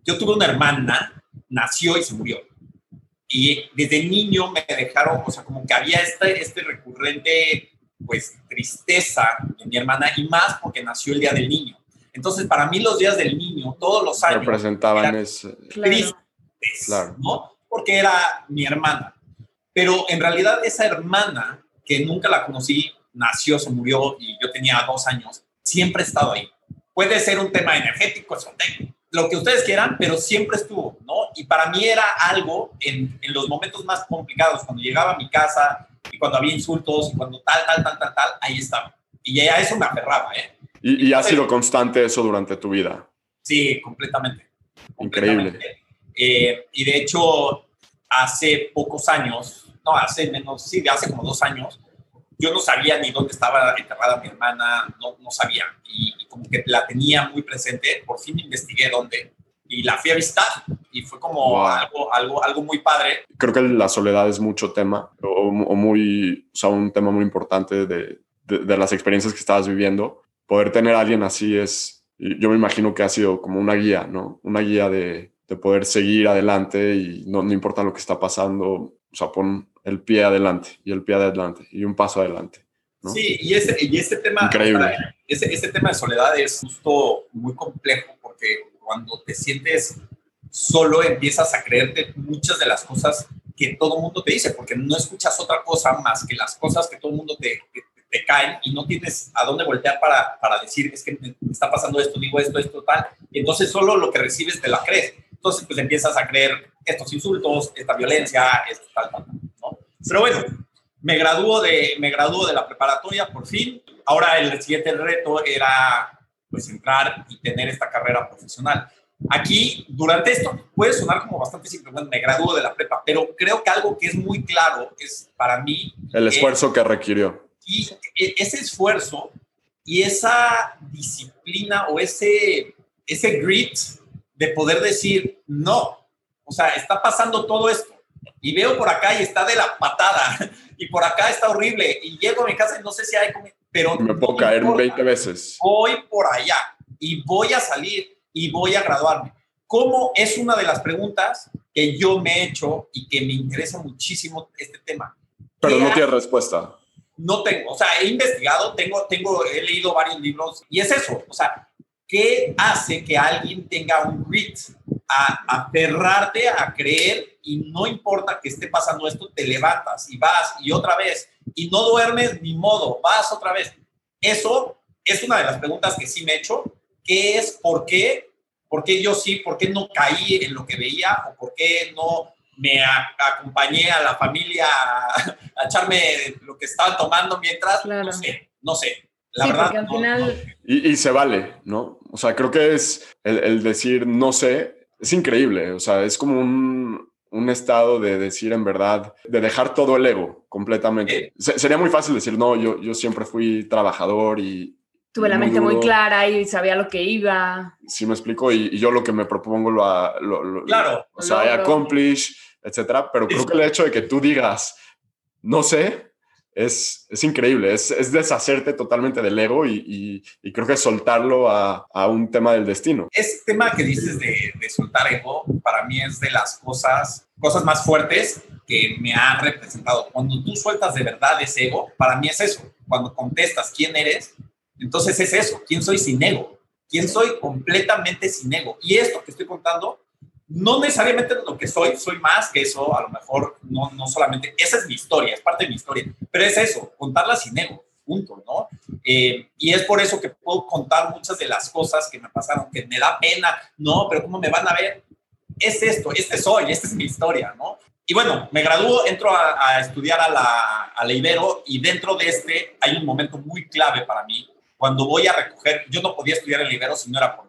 yo tuve una hermana, nació y se murió. Y desde niño me dejaron, o sea, como que había este, este recurrente, pues, tristeza de mi hermana, y más porque nació el Día del Niño. Entonces, para mí los días del niño, todos los años... Representaban ese... Tristes, claro. ¿no? Porque era mi hermana. Pero en realidad esa hermana, que nunca la conocí, nació, se murió y yo tenía dos años, siempre ha estado ahí. Puede ser un tema energético, lo que ustedes quieran, pero siempre estuvo, ¿no? Y para mí era algo en, en los momentos más complicados, cuando llegaba a mi casa y cuando había insultos y cuando tal, tal, tal, tal, tal, ahí estaba. Y a eso me aferraba, ¿eh? Y, ha sido constante eso durante tu vida. Sí, completamente. Increíble. Eh, y de hecho, hace pocos años, no, hace menos, sí, hace como dos años, yo no sabía ni dónde estaba enterrada mi hermana, no, no sabía. Y, como que la tenía muy presente, por fin investigué dónde y la fui a visitar y fue como algo, algo, algo muy padre. Creo que la soledad es mucho tema o, o muy, o sea, un tema muy importante de, de, de, las experiencias que estabas viviendo poder tener a alguien así es, yo me imagino que ha sido como una guía, ¿no? Una guía de, de poder seguir adelante y no, no, importa lo que está pasando, o sea, pon el pie adelante y el pie adelante y un paso adelante. ¿no? Sí, y ese, y ese tema, Increíble. ese, ese tema de soledad es justo muy complejo porque cuando te sientes solo empiezas a creerte muchas de las cosas que todo el mundo te dice, porque no escuchas otra cosa más que las cosas que todo el mundo te, te caen y no tienes a dónde voltear para, para decir, es que me está pasando esto, digo esto, esto, tal. Y entonces solo lo que recibes te la crees. Entonces, pues empiezas a creer estos insultos, esta violencia, esto, tal, tal, ¿no? Pero bueno, me graduó de, me graduó de la preparatoria por fin. Ahora el siguiente reto era pues entrar y tener esta carrera profesional. Aquí, durante esto, puede sonar como bastante simple, bueno, me graduó de la prepa, pero creo que algo que es muy claro es para mí... El esfuerzo que requirió. Y e, ese esfuerzo y esa disciplina o ese, ese grit de poder decir, no, o sea, está pasando todo esto y veo por acá y está de la patada. Y por acá está horrible. Y llego a mi casa y no sé si hay pero me puedo caer 20 veces. Voy por allá y voy a salir y voy a graduarme. ¿Cómo es una de las preguntas que yo me he hecho y que me interesa muchísimo este tema? Pero no tiene respuesta. No tengo, o sea, he investigado, tengo, tengo, he leído varios libros y es eso, o sea, ¿qué hace que alguien tenga un grit a aferrarte a creer y no importa que esté pasando esto, te levantas y vas y otra vez y no duermes ni modo, vas otra vez? Eso es una de las preguntas que sí me he hecho, ¿qué es por qué? ¿Por qué yo sí? ¿Por qué no caí en lo que veía? ¿O por qué no me acompañé a la familia a, echarme lo que estaban tomando mientras, no sé, no sé. La verdad. al final... y, se vale, ¿no? O sea, creo que es el, decir no sé, es increíble. O sea, es como un, un, estado de decir en verdad, de dejar todo el ego completamente. sería muy fácil decir, no, yo, yo siempre fui trabajador y, tuve la mente muy clara y sabía lo que iba. Sí, me explico, y, yo lo que me propongo lo, lo, claro, o sea, I accomplish, etcétera, pero creo que el hecho de que tú digas, no sé, es, es increíble, es, es, deshacerte totalmente del ego y, y, creo que soltarlo a, a, un tema del destino. Ese tema que dices de, de, soltar ego, para mí es de las cosas, cosas más fuertes que me han representado. Cuando tú sueltas de verdad ese ego, para mí es eso. Cuando contestas quién eres, entonces es eso, ¿quién soy sin ego? ¿Quién soy completamente sin ego? Y esto que estoy contando, no necesariamente lo que soy, soy más que eso, a lo mejor no, no solamente, esa es mi historia, es parte de mi historia, pero es eso, contarla sin ego, punto, ¿no? Eh, y es por eso que puedo contar muchas de las cosas que me pasaron, que me da pena, no, pero ¿cómo me van a ver? Es esto, este soy, esta es mi historia, ¿no? Y bueno, me graduó, entro a, estudiar a la, a la Ibero y dentro de este hay un momento muy clave para mí, cuando voy a recoger, yo no podía estudiar el Ibero si no era por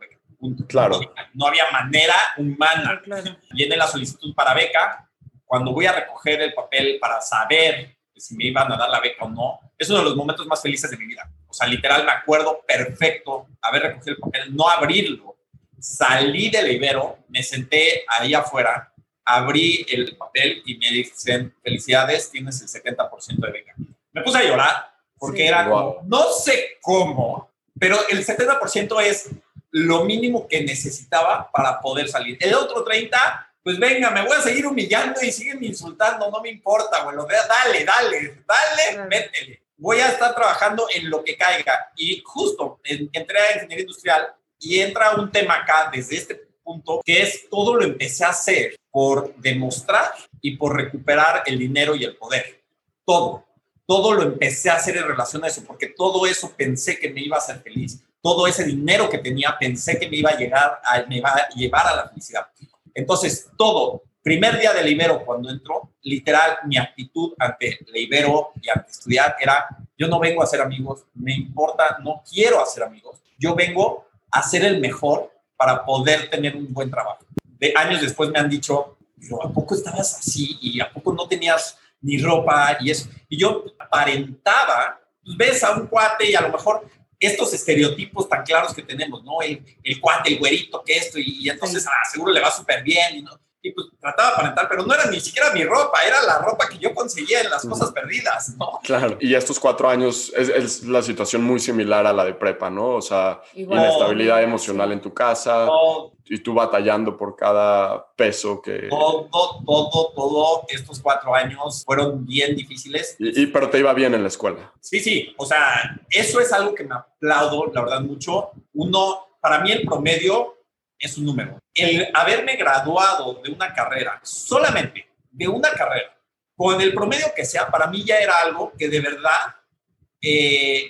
Claro. No había manera humana. Claro. Llené la solicitud para beca. Cuando voy a recoger el papel para saber si me iban a dar la beca o no, es uno de los momentos más felices de mi vida. O sea, literal me acuerdo perfecto haber recogido el papel, no abrirlo. Salí del Ibero, me senté ahí afuera, abrí el papel y me dicen, felicidades, tienes el 70% de beca. Me puse a llorar porque era como, no sé cómo, pero el 70% es lo mínimo que necesitaba para poder salir. El otro 30, pues venga, me voy a seguir humillando y siguen insultando, no me importa, bueno, dale, dale, dale, métele voy a estar trabajando en lo que caiga. Y justo entré a ingeniería industrial y entra un tema acá desde este punto, que es todo lo empecé a hacer por demostrar y por recuperar el dinero y el poder. Todo. Todo lo empecé a hacer en relación a eso, porque todo eso pensé que me iba a hacer feliz. Todo ese dinero que tenía pensé que me iba a llegar a, me iba a llevar a la felicidad. Entonces, todo, primer día de Ibero, cuando entró, literal, mi actitud ante Ibero y ante estudiar era, yo no vengo a ser amigos, me importa, no quiero hacer amigos, yo vengo a ser el mejor para poder tener un buen trabajo. De años después me han dicho, ¿a poco estabas así? ¿Y a poco no tenías ni ropa y eso? Y yo aparentaba, pues ves a un cuate y a lo mejor estos estereotipos tan claros que tenemos, ¿no? El, el cuate, el güerito, que esto, y, entonces, ah, seguro le va súper bien, y ¿no? Y pues trataba de aparentar, pero no era ni siquiera mi ropa, era la ropa que yo conseguía en las cosas perdidas, ¿no? Claro, y estos cuatro años es, la situación muy similar a la de prepa, ¿no? O sea, inestabilidad emocional en tu casa y tú batallando por cada peso que... Todo, todo, todo, estos cuatro años fueron bien difíciles. Y, pero te iba bien en la escuela. Sí, sí, o sea, eso es algo que me aplaudo, la verdad, mucho. Uno, para mí el promedio es un número. El haberme graduado de una carrera, solamente de una carrera, con el promedio que sea, para mí ya era algo que de verdad eh,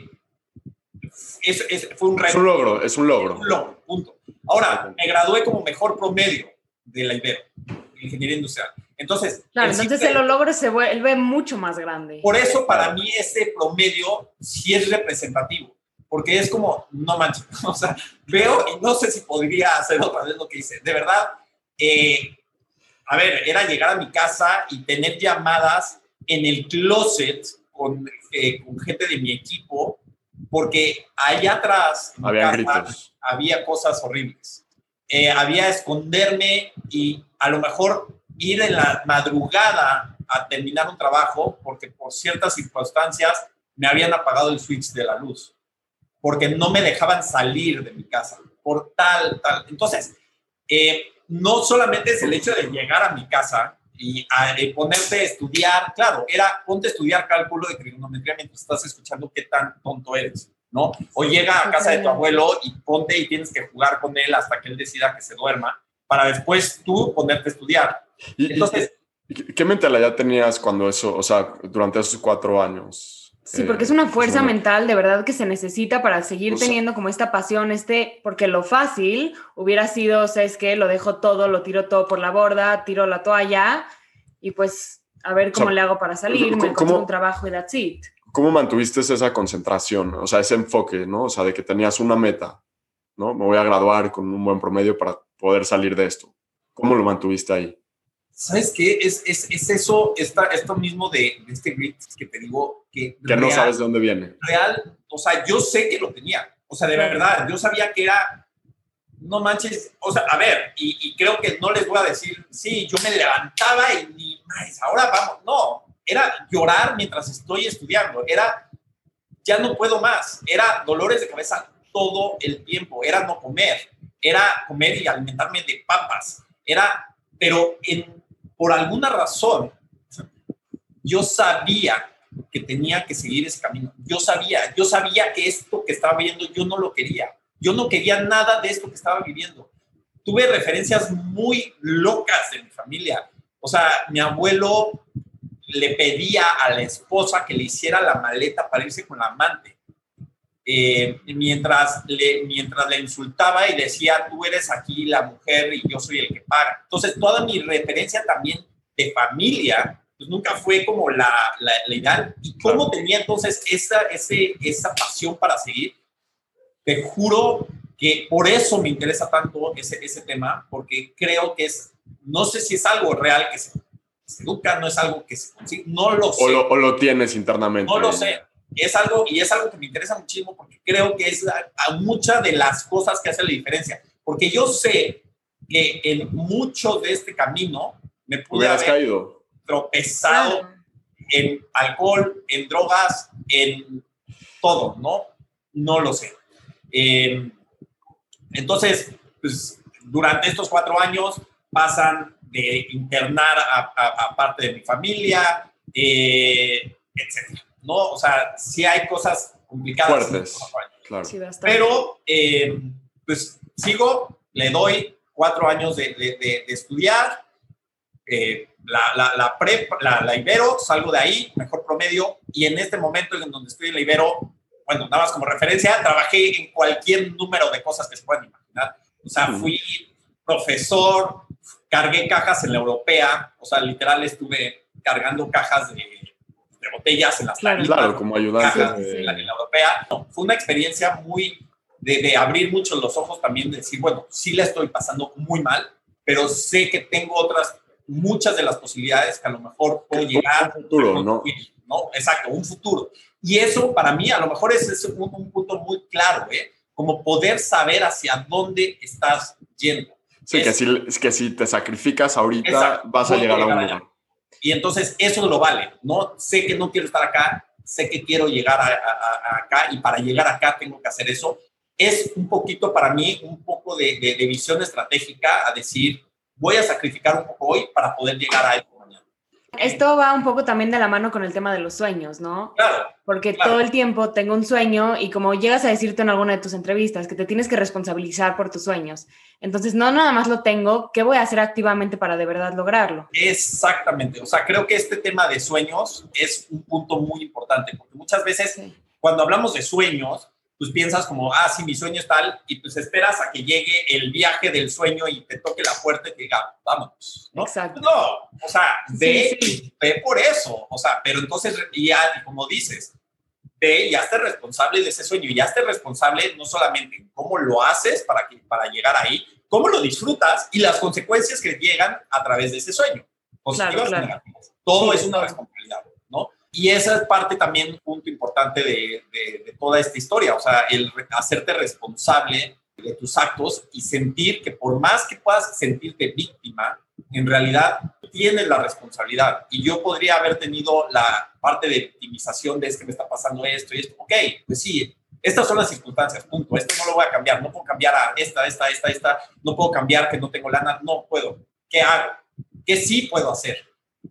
es, fue un reto. Es un logro, es un logro. un logro, punto. Ahora, me gradué como mejor promedio de la Ibero, Ingeniería Industrial. Entonces, claro, entonces el logro se vuelve mucho más grande. Por eso, para mí, ese promedio sí es representativo porque es como, no manches, o sea, veo y no sé si podría hacer otra vez lo que hice. De verdad, eh, a ver, era llegar a mi casa y tener llamadas en el closet con, eh, con gente de mi equipo, porque allá atrás había, había cosas horribles. Eh, había esconderme y a lo mejor ir en la madrugada a terminar un trabajo porque por ciertas circunstancias me habían apagado el switch de la luz porque no me dejaban salir de mi casa, por tal, tal. Entonces, eh, no solamente es el hecho de llegar a mi casa y a, ponerte a estudiar, claro, era ponte a estudiar cálculo de trigonometría mientras estás escuchando qué tan tonto eres, ¿no? O llega a casa de tu abuelo y ponte y tienes que jugar con él hasta que él decida que se duerma, para después tú ponerte a estudiar. Entonces, ¿qué mentalidad tenías cuando eso, o sea, durante esos cuatro años? Sí, porque es una fuerza mental de verdad que se necesita para seguir teniendo como esta pasión, este, porque lo fácil hubiera sido, ¿sabes qué? Lo dejo todo, lo tiro todo por la borda, tiro la toalla y pues a ver cómo le hago para salir, me encuentro un trabajo y that's it. ¿Cómo mantuviste esa concentración, o sea, ese enfoque, ¿no? O sea, de que tenías una meta, ¿no? Me voy a graduar con un buen promedio para poder salir de esto. ¿Cómo lo mantuviste ahí? ¿Sabes qué? Es, es, es eso, esta, esto mismo de, este grit que te digo que... Que no sabes de dónde viene. Real, o sea, yo sé que lo tenía. O sea, de verdad, yo sabía que era... No manches, o sea, a ver, y, creo que no les voy a decir, sí, yo me levantaba y ni más, ahora vamos, no, era llorar mientras estoy estudiando, era, ya no puedo más, era dolores de cabeza todo el tiempo, era no comer, era comer y alimentarme de papas, era, pero en por alguna razón, yo sabía que tenía que seguir ese camino. Yo sabía, yo sabía que esto que estaba viviendo yo no lo quería. Yo no quería nada de esto que estaba viviendo. Tuve referencias muy locas de mi familia. O sea, mi abuelo le pedía a la esposa que le hiciera la maleta para irse con la amante. Eh, mientras, le, mientras le insultaba y decía, tú eres aquí la mujer y yo soy el que paga. Entonces, toda mi referencia también de familia, pues nunca fue como la, la, ideal. ¿Y cómo tenía entonces esa, ese, esa pasión para seguir? Te juro que por eso me interesa tanto ese, ese tema, porque creo que es, no sé si es algo real que se, educa, no es algo que se consigue, no lo sé. O lo, o lo tienes internamente. No lo sé, es algo, y es algo que me interesa muchísimo porque creo que es a, muchas de las cosas que hacen la diferencia. Porque yo sé que en mucho de este camino me pude haber caído. tropezado en alcohol, en drogas, en todo, ¿no? No lo sé. Eh, entonces, pues durante estos cuatro años pasan de internar a, parte de mi familia, eh, etc. ¿no? O sea, sí hay cosas complicadas. Fuertes, claro. Pero, eh, pues sigo, le doy cuatro años de, de, estudiar, eh, la, la, la, prep, la, la, Ibero, salgo de ahí, mejor promedio, y en este momento en donde estoy en la Ibero, bueno, nada más como referencia, trabajé en cualquier número de cosas que se puedan imaginar. O sea, fui profesor, cargué cajas en la europea, o sea, literal estuve cargando cajas de, botellas en las claro, claro como ayudante en, la, europea. fue una experiencia muy de, de, abrir mucho los ojos también, de decir, bueno, sí la estoy pasando muy mal, pero sé que tengo otras, muchas de las posibilidades que a lo mejor puedo llegar. Un futuro, ¿no? ¿no? Exacto, un futuro. Y eso para mí a lo mejor es, es un, un, punto muy claro, ¿eh? Como poder saber hacia dónde estás yendo. Sí, que, si, que si te sacrificas ahorita vas a llegar a un lugar. Y entonces eso lo vale, ¿no? Sé que no quiero estar acá, sé que quiero llegar acá y para llegar acá tengo que hacer eso. Es un poquito para mí, un poco de, de, visión estratégica a decir, voy a sacrificar un poco hoy para poder llegar a eso esto va un poco también de la mano con el tema de los sueños, ¿no? Claro. Porque todo el tiempo tengo un sueño y como llegas a decirte en alguna de tus entrevistas que te tienes que responsabilizar por tus sueños. Entonces, no nada más lo tengo, ¿qué voy a hacer activamente para de verdad lograrlo? Exactamente. O sea, creo que este tema de sueños es un punto muy importante porque muchas veces cuando hablamos de sueños, pues piensas como, ah, sí, mi sueño es tal, y pues esperas a que llegue el viaje del sueño y te toque la puerta y te diga, vámonos, ¿no? Exacto. No, o sea, ve, ve por eso, o sea, pero entonces, ya, como dices, ve y hazte responsable de ese sueño, y hazte responsable no solamente en cómo lo haces para, que, para llegar ahí, cómo lo disfrutas y las consecuencias que llegan a través de ese sueño, positivas claro, negativas. Todo es una responsabilidad. Y esa es parte también, un punto importante de, de, toda esta historia, o sea, el hacerte responsable de tus actos y sentir que por más que puedas sentirte víctima, en realidad tienes la responsabilidad. Y yo podría haber tenido la parte de victimización de es que me está pasando esto y esto. Ok, pues sí, estas son las circunstancias, punto. Esto no lo voy a cambiar. No puedo cambiar a esta, esta, esta, esta. No puedo cambiar que no tengo lana. No puedo. ¿Qué hago? ¿Qué sí puedo hacer?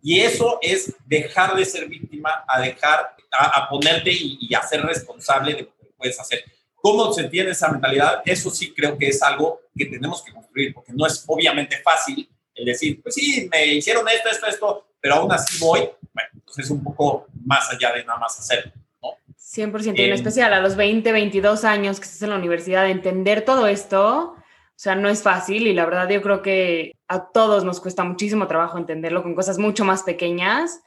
Y eso es dejar de ser víctima a dejar, a, ponerte y, y, a ser responsable de lo que puedes hacer. ¿Cómo se entiende esa mentalidad? Eso sí creo que es algo que tenemos que construir, porque no es obviamente fácil el decir, pues sí, me hicieron esto, esto, esto, pero aún así voy. Bueno, pues es un poco más allá de nada más hacerlo. ¿no? 100%, en especial a los 20, 22 años que estás en la universidad, entender todo esto, o sea, no es fácil y la verdad yo creo que a todos nos cuesta muchísimo trabajo entenderlo con cosas mucho más pequeñas.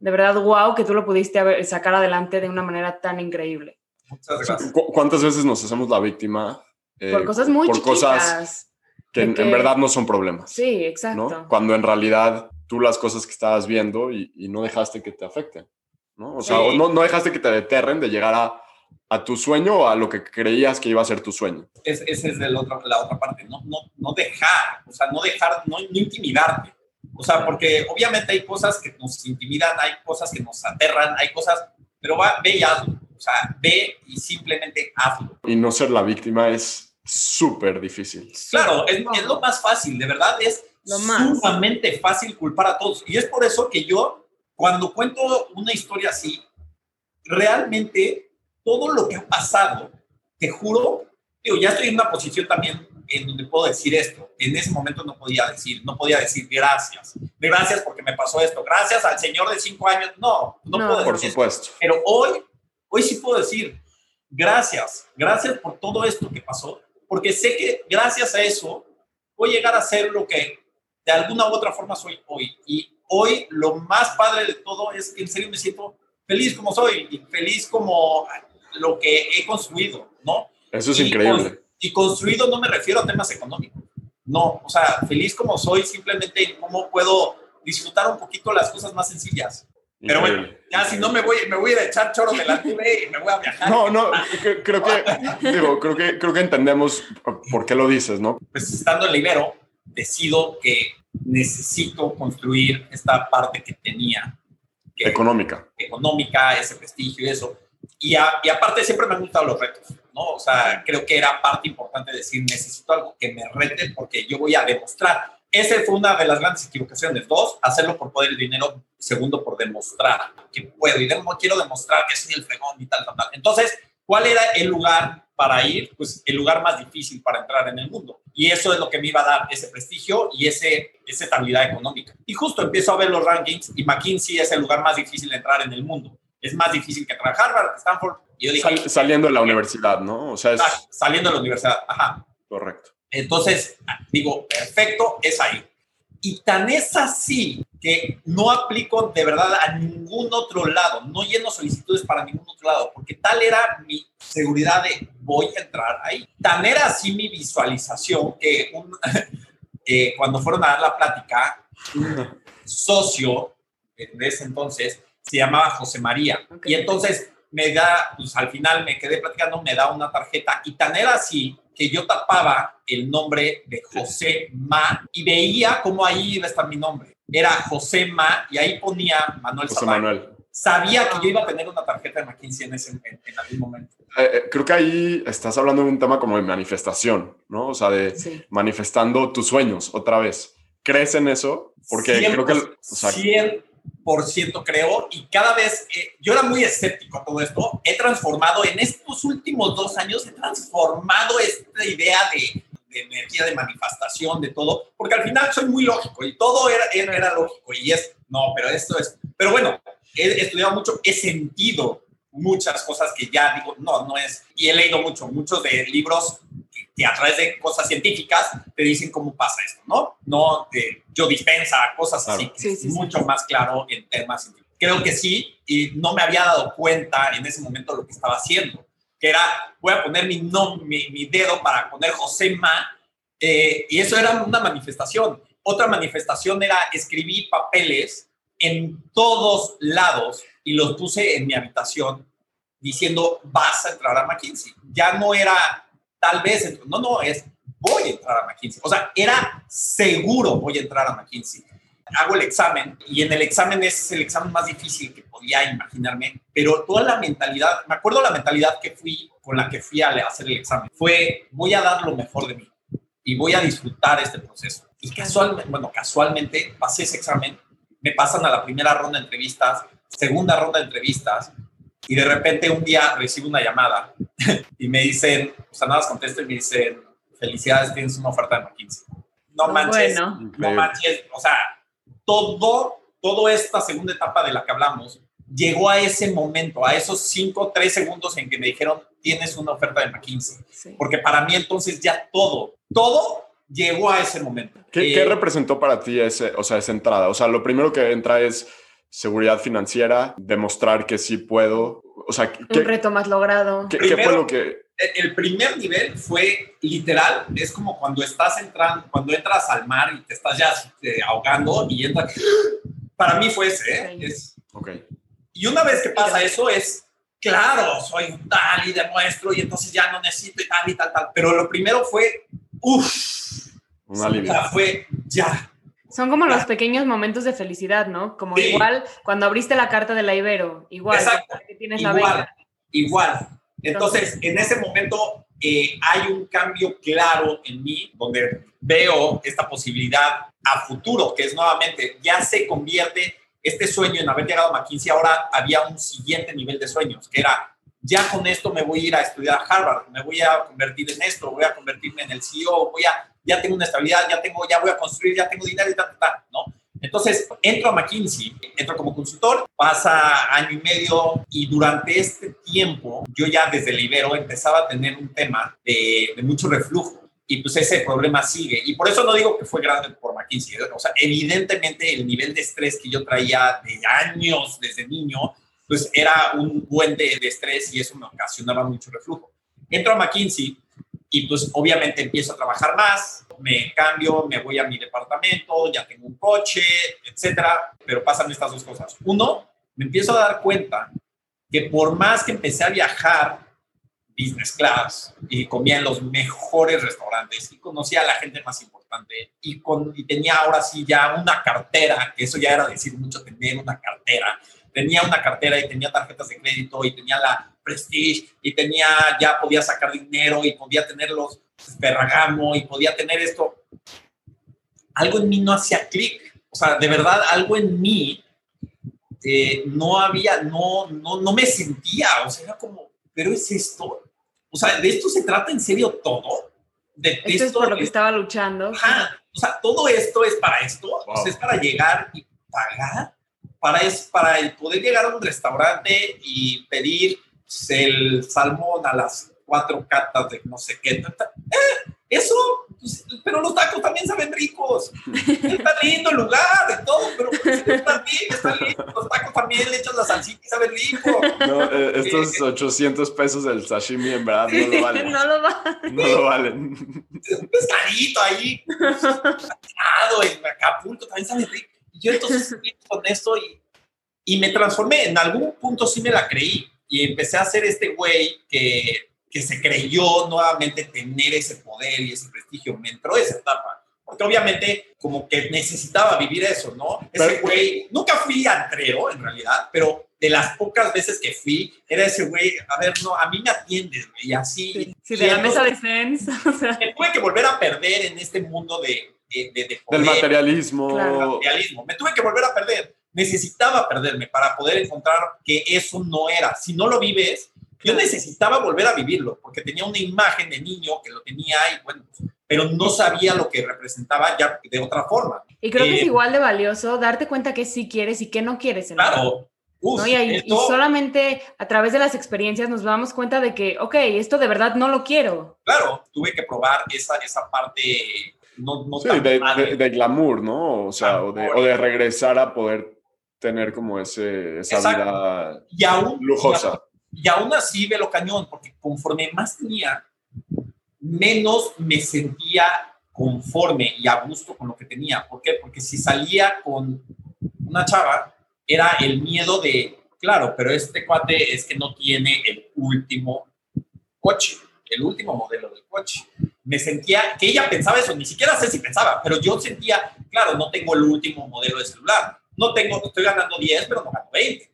De verdad, wow, que tú lo pudiste sacar adelante de una manera tan increíble. Muchas gracias. ¿Cuántas veces nos hacemos la víctima? Eh, por cosas muy por cosas que, en, verdad no son problemas. Sí, exacto. Cuando en realidad tú las cosas que estabas viendo y, y no dejaste que te afecten. ¿no? O sea, no, no dejaste que te deterren de llegar a a tu sueño o a lo que creías que iba a ser tu sueño. Es, esa es la otra parte, no, no, no dejar, o sea, no dejar, no, intimidarte. O sea, porque obviamente hay cosas que nos intimidan, hay cosas que nos aterran, hay cosas, pero va, ve y hazlo. O sea, ve y simplemente hazlo. Y no ser la víctima es súper difícil. Claro, es, es, lo más fácil, de verdad, es sumamente fácil culpar a todos. Y es por eso que yo, cuando cuento una historia así, realmente todo lo que ha pasado, te juro, digo, ya estoy en una posición también en donde puedo decir esto. En ese momento no podía decir, no podía decir gracias. Gracias porque me pasó esto. Gracias al señor de cinco años. No, no, puedo Por supuesto. Pero hoy, hoy sí puedo decir gracias. Gracias por todo esto que pasó. Porque sé que gracias a eso voy a llegar a ser lo que de alguna u otra forma soy hoy. Y hoy lo más padre de todo es que en serio me siento feliz como soy y feliz como lo que he construido, ¿no? Eso es increíble. y construido no me refiero a temas económicos. No, o sea, feliz como soy, simplemente en cómo puedo disfrutar un poquito las cosas más sencillas. Pero bueno, ya si no me voy, me voy a echar choro de la TV y me voy a viajar. No, no, creo que, digo, creo que, creo que entendemos por qué lo dices, ¿no? Pues estando en Libero, decido que necesito construir esta parte que tenía. económica. Económica, ese prestigio y eso. Y, y aparte siempre me han gustado los retos, ¿no? O sea, creo que era parte importante decir, necesito algo que me rete porque yo voy a demostrar esa fue una de las grandes equivocaciones. Dos, hacerlo por poder el dinero. Segundo, por demostrar que puedo. Y quiero demostrar que soy el fregón y tal, tal, tal. Entonces, ¿cuál era el lugar para ir? Pues el lugar más difícil para entrar en el mundo. Y eso es lo que me iba a dar ese prestigio y ese, esa estabilidad económica. Y justo empiezo a ver los rankings y McKinsey es el lugar más difícil de entrar en el mundo. Es más difícil que entrar a Harvard, Stanford. Y yo dije, saliendo de la universidad, ¿no? O sea, es... Saliendo de la universidad, ajá. Correcto. Entonces, digo, perfecto, es ahí. Y tan es así que no aplico de verdad a ningún otro lado, no lleno solicitudes para ningún otro lado, porque tal era mi seguridad de voy a entrar ahí. Tan era así mi visualización que eh, cuando fueron a dar la plática, un socio de ese entonces se llamaba José María. Y entonces me da, pues al final me quedé platicando, me da una tarjeta y tan era así que yo tapaba el nombre de José Ma y veía cómo ahí iba a estar mi nombre. Era José Ma y ahí ponía Manuel José Manuel. Sabía que yo iba a tener una tarjeta de McKinsey en, ese, en, algún momento. Eh, eh, creo que ahí estás hablando de un tema como de manifestación, ¿no? O sea, de manifestando tus sueños otra vez. ¿Crees en eso? Porque creo que... O sea, por ciento creo y cada vez, eh, yo era muy escéptico a todo esto, he transformado en estos últimos dos años, he transformado esta idea de, energía de manifestación, de todo, porque al final soy muy lógico y todo era, era, lógico y es, no, pero esto es, pero bueno, he estudiado mucho, he sentido muchas cosas que ya digo, no, no es, y he leído mucho, muchos de libros que, a través de cosas científicas te dicen cómo pasa esto, ¿no? No de yo dispensa, cosas así, es mucho más claro en temas científicos. Creo que sí, y no me había dado cuenta en ese momento lo que estaba haciendo, que era, voy a poner mi, mi, dedo para poner José Ma, eh, y eso era una manifestación. Otra manifestación era escribir papeles en todos lados y los puse en mi habitación diciendo, vas a entrar a McKinsey. Ya no era tal vez, no, no, es voy a entrar a McKinsey. O sea, era seguro voy a entrar a McKinsey. Hago el examen y en el examen es el examen más difícil que podía imaginarme, pero toda la mentalidad, me acuerdo la mentalidad que fui, con la que fui a hacer el examen, fue voy a dar lo mejor de mí y voy a disfrutar este proceso. Y casualmente, bueno, casualmente pasé ese examen, me pasan a la primera ronda de entrevistas, segunda ronda de entrevistas, y de repente un día recibo una llamada y me dicen, o sea, nada más contesto y me dicen, felicidades, tienes una oferta de McKinsey. No manches, no manches, o sea, todo, toda esta segunda etapa de la que hablamos llegó a ese momento, a esos cinco, tres segundos en que me dijeron, tienes una oferta de McKinsey. Porque para mí entonces ya todo, todo llegó a ese momento. ¿Qué, ¿Qué, eh, representó para ti ese, o sea, esa entrada? O sea, lo primero que entra es seguridad financiera, demostrar que sí puedo. O sea, un reto más logrado. ¿qué, fue lo que...? El primer nivel fue literal, es como cuando estás entrando, cuando entras al mar y te estás ya eh, ahogando y entras... Para mí fue ese, ¿eh? Es, okay. Y una vez que pasa eso es, claro, soy tal y demuestro y entonces ya no necesito y tal y tal, tal. Pero lo primero fue, uff, fue ya, son como los pequeños momentos de felicidad, ¿no? Como igual cuando abriste la carta de la Ibero, igual. Exacto. tienes igual, la igual. Entonces, en ese momento eh, hay un cambio claro en mí donde veo esta posibilidad a futuro, que es nuevamente, ya se convierte este sueño en haber llegado a McKinsey, ahora había un siguiente nivel de sueños, que era, ya con esto me voy a ir a estudiar a Harvard, me voy a convertir en esto, voy a convertirme en el CEO, voy a ya tengo una estabilidad, ya tengo, ya voy a construir, ya tengo dinero y tal, tal, ¿no? Entonces, entro a McKinsey, entro como consultor, pasa año y medio y durante este tiempo yo ya desde el Ibero empezaba a tener un tema de, de mucho reflujo y pues ese problema sigue. Y por eso no digo que fue grande por McKinsey. O sea, evidentemente el nivel de estrés que yo traía de años desde niño, pues era un buen de, de estrés y eso me ocasionaba mucho reflujo. Entro a McKinsey y pues obviamente empiezo a trabajar más, me cambio, me voy a mi departamento, ya tengo un coche, etcétera, pero pasan estas dos cosas. Uno, me empiezo a dar cuenta que por más que empecé a viajar business class y comía en los mejores restaurantes y conocía a la gente más importante y, con, y tenía ahora sí ya una cartera, que eso ya era decir mucho tener una cartera. Tenía una cartera y tenía tarjetas de crédito y tenía la Prestige y tenía, ya podía sacar dinero y podía tener los Ferragamo y podía tener esto. Algo en mí no hacía clic. O sea, de verdad, algo en mí eh, no había, no, no, no me sentía. O sea, era como, pero es esto. O sea, ¿de esto se trata en serio todo? De esto, es por lo que estaba luchando. O sea, todo esto es para esto. es para llegar y pagar. Para, es, para poder llegar a un restaurante y pedir el salmón a las cuatro catas de no sé qué. Eh, eso, pues, pero los tacos también saben ricos. Está lindo el lugar, de todo, pero pues, está bien, está lindo. Los tacos también le echas la salsita y sabe rico. No, eh, estos 800 pesos del sashimi en verdad no lo valen. no lo valen. No lo valen. Un pescadito ahí, en Acapulco, también sabe rico. Y yo entonces con esto y, y me transformé. En algún punto sí me la creí y empecé a ser este güey que que se creyó nuevamente tener ese poder y ese prestigio. Me entró esa etapa. Porque obviamente como que necesitaba vivir eso, ¿no? Ese güey, nunca fui antrero en realidad, pero de las pocas veces que fui, era ese güey, a ver, no, a mí me atiendes, güey, y así. Sí, de la mesa de Sens. O sea. Me tuve que volver a perder en este mundo de, de, de, Del materialismo. materialismo. Me tuve que volver a perder. Necesitaba perderme para poder encontrar que eso no era. Si no lo vives, yo necesitaba volver a vivirlo, porque tenía una imagen de niño que lo tenía ahí, bueno, pero no sabía lo que representaba ya de otra forma. Y creo que es eh, igual de valioso darte cuenta que sí quieres y que no quieres. En claro. y, solamente a través de las experiencias nos damos cuenta de que, ok, esto de verdad no lo quiero. Claro, tuve que probar esa, esa parte no, no sí, de, glamour, ¿no? O sea, o de, o de, regresar a poder tener como ese, esa vida y aún, lujosa. Y aún así ve lo cañón, porque conforme más tenía, menos me sentía conforme y a gusto con lo que tenía. ¿Por qué? Porque si salía con una chava, era el miedo de, claro, pero este cuate es que no tiene el último coche, el último modelo del coche. Me sentía que ella pensaba eso, ni siquiera sé si pensaba, pero yo sentía, claro, no tengo el último modelo de celular. No tengo, estoy ganando 10, pero no gano 20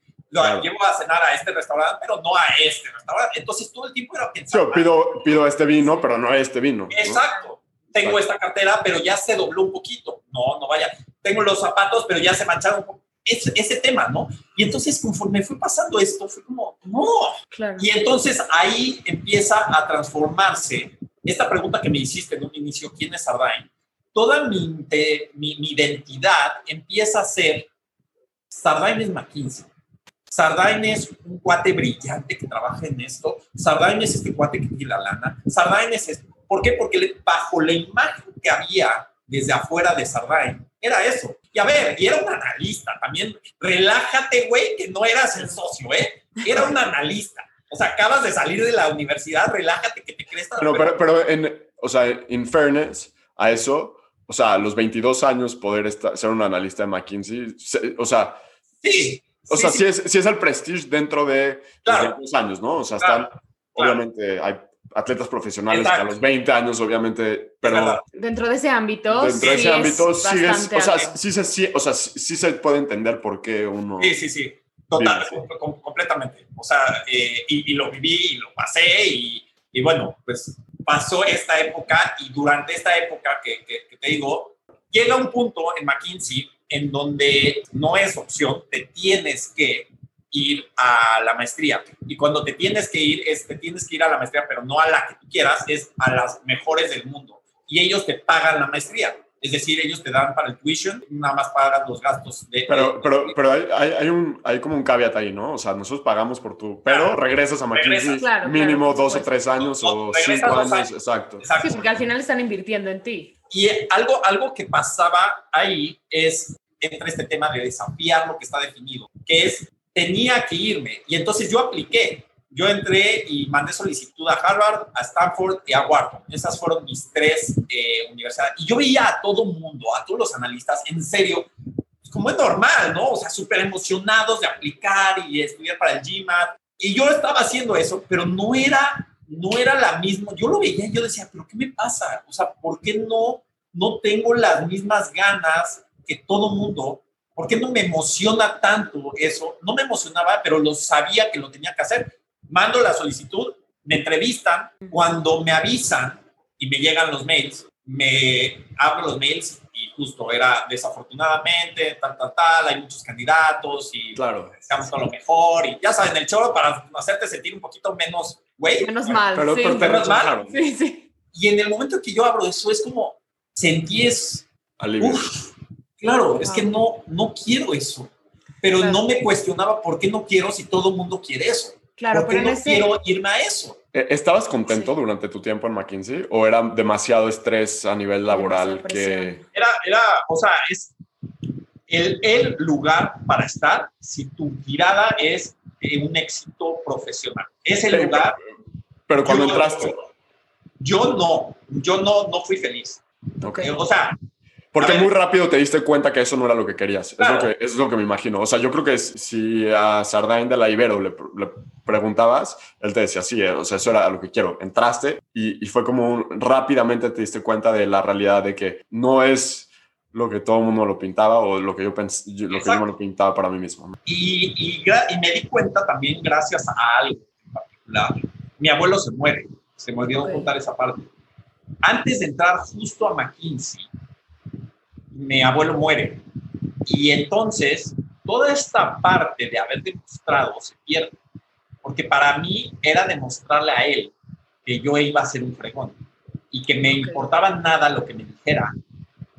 llevo a cenar a este restaurante, pero no a este restaurante. Entonces todo el tiempo era pensar. Yo pido, pido este vino, pero no a este vino. Exacto. Tengo esta cartera, pero ya se dobló un poquito. No, no vaya. Tengo los zapatos, pero ya se mancharon un poco. Ese, ese tema, ¿no? Y entonces, conforme fue pasando esto, fue como, no. Claro. Y entonces ahí empieza a transformarse esta pregunta que me hiciste en un inicio, ¿quién es Sardain? Toda mi, mi, mi identidad empieza a ser, Sardain es McKinsey Sardain es un cuate brillante que trabaja en esto. Sardain es este cuate que tiene la lana. Sardain es esto. ¿Por qué? Porque bajo la imagen que había desde afuera de Sardain, era eso. Y a ver, y era un analista también. Relájate, güey, que no eras el socio, ¿eh? Era un analista. O sea, acabas de salir de la universidad, relájate, que te crees Pero, pero, pero en, o sea, en fairness a eso, o sea, a los 22 años poder estar, ser un analista de McKinsey, o sea, sí. O sea, sí, es, sí es el prestige dentro de los años, ¿no? O sea, están, obviamente, hay atletas profesionales a los 20 años, obviamente, pero... Dentro de ese ámbito, Dentro de ese ámbito, sí es, o sea, sí se, sí, o sea, sí se puede entender por qué uno... Sí, sí, sí, total, completamente. O sea, eh, y, lo viví y lo pasé y, y, bueno, pues pasó esta época y durante esta época que, que, que te digo, llega un punto en McKinsey en donde no es opción, te tienes que ir a la maestría. Y cuando te tienes que ir, es, te tienes que ir a la maestría, pero no a la que tú quieras, es a las mejores del mundo. Y ellos te pagan la maestría. Es decir, ellos te dan para el tuition, nada más pagan los gastos de... Pero, pero, pero hay, hay, un, hay como un caveat ahí, ¿no? O sea, nosotros pagamos por tu... Pero regresas a McKinsey mínimo dos o tres años o cinco años, exacto. Sí, porque al final están invirtiendo en ti. Y algo, algo que pasaba ahí es, entre este tema de desafiar lo que está definido, que es, tenía que irme. Y entonces yo apliqué. Yo entré y mandé solicitud a Harvard, a Stanford y a Wharton. Esas fueron mis tres eh, universidades. Y yo veía a todo mundo, a todos los analistas, en serio, como es normal, ¿no? O sea, súper emocionados de aplicar y estudiar para el GMAT. Y yo estaba haciendo eso, pero no era, no era la misma. Yo lo veía y yo decía, pero ¿qué me pasa? O sea, ¿por qué no, no tengo las mismas ganas que todo mundo? ¿Por qué no me emociona tanto eso? No me emocionaba, pero lo sabía que lo tenía que hacer. Mando la solicitud, me entrevistan, cuando me avisan y me llegan los mails, me abro los mails y justo era desafortunadamente, tal, tal, tal, hay muchos candidatos y claro. deseamos todo lo mejor y ya saben, el choro para hacerte sentir un poquito menos, güey. Menos mal. Pero, sí. menos mal. Sí, sí. Y en el momento que yo abro eso es como sentí es, Alivio. uf, claro, es que no, no quiero eso, pero Claro. no me cuestionaba por qué no quiero si todo el mundo quiere eso. Claro, ¿Por qué pero en no ese... quiero irme a eso? Eh, ¿Estabas contento Sí. durante tu tiempo en McKinsey o era demasiado estrés a nivel laboral que... Era, era, o sea, es el, el lugar para estar si tu tirada es un éxito profesional. Es el Sí, lugar. Pero cuando Yo- entraste, Yo no, yo no, no fui feliz. Ok. O sea, porque muy rápido te diste cuenta que eso no era lo que querías. Claro. Es, lo que, es lo que me imagino. O sea, yo creo que si- a Sardain de la Ibero le, le preguntabas, él te decía, sí, eh, o sea, eso era lo que quiero. Entraste y, y fue como un- rápidamente te diste cuenta de la realidad de que no es lo que todo el mundo lo pintaba o lo que yo, pens yo- lo que yo me lo pintaba para mí mismo. ¿no? y, y, y me di cuenta también gracias a algo en particular. Mi abuelo se muere, se me olvidó Ok. contar esa parte. Antes de entrar justo a McKinsey, mi abuelo muere. Y entonces, toda esta parte de haber demostrado se pierde. Porque para mí era demostrarle a él que yo iba a ser un fregón y que me importaba nada lo que me dijera.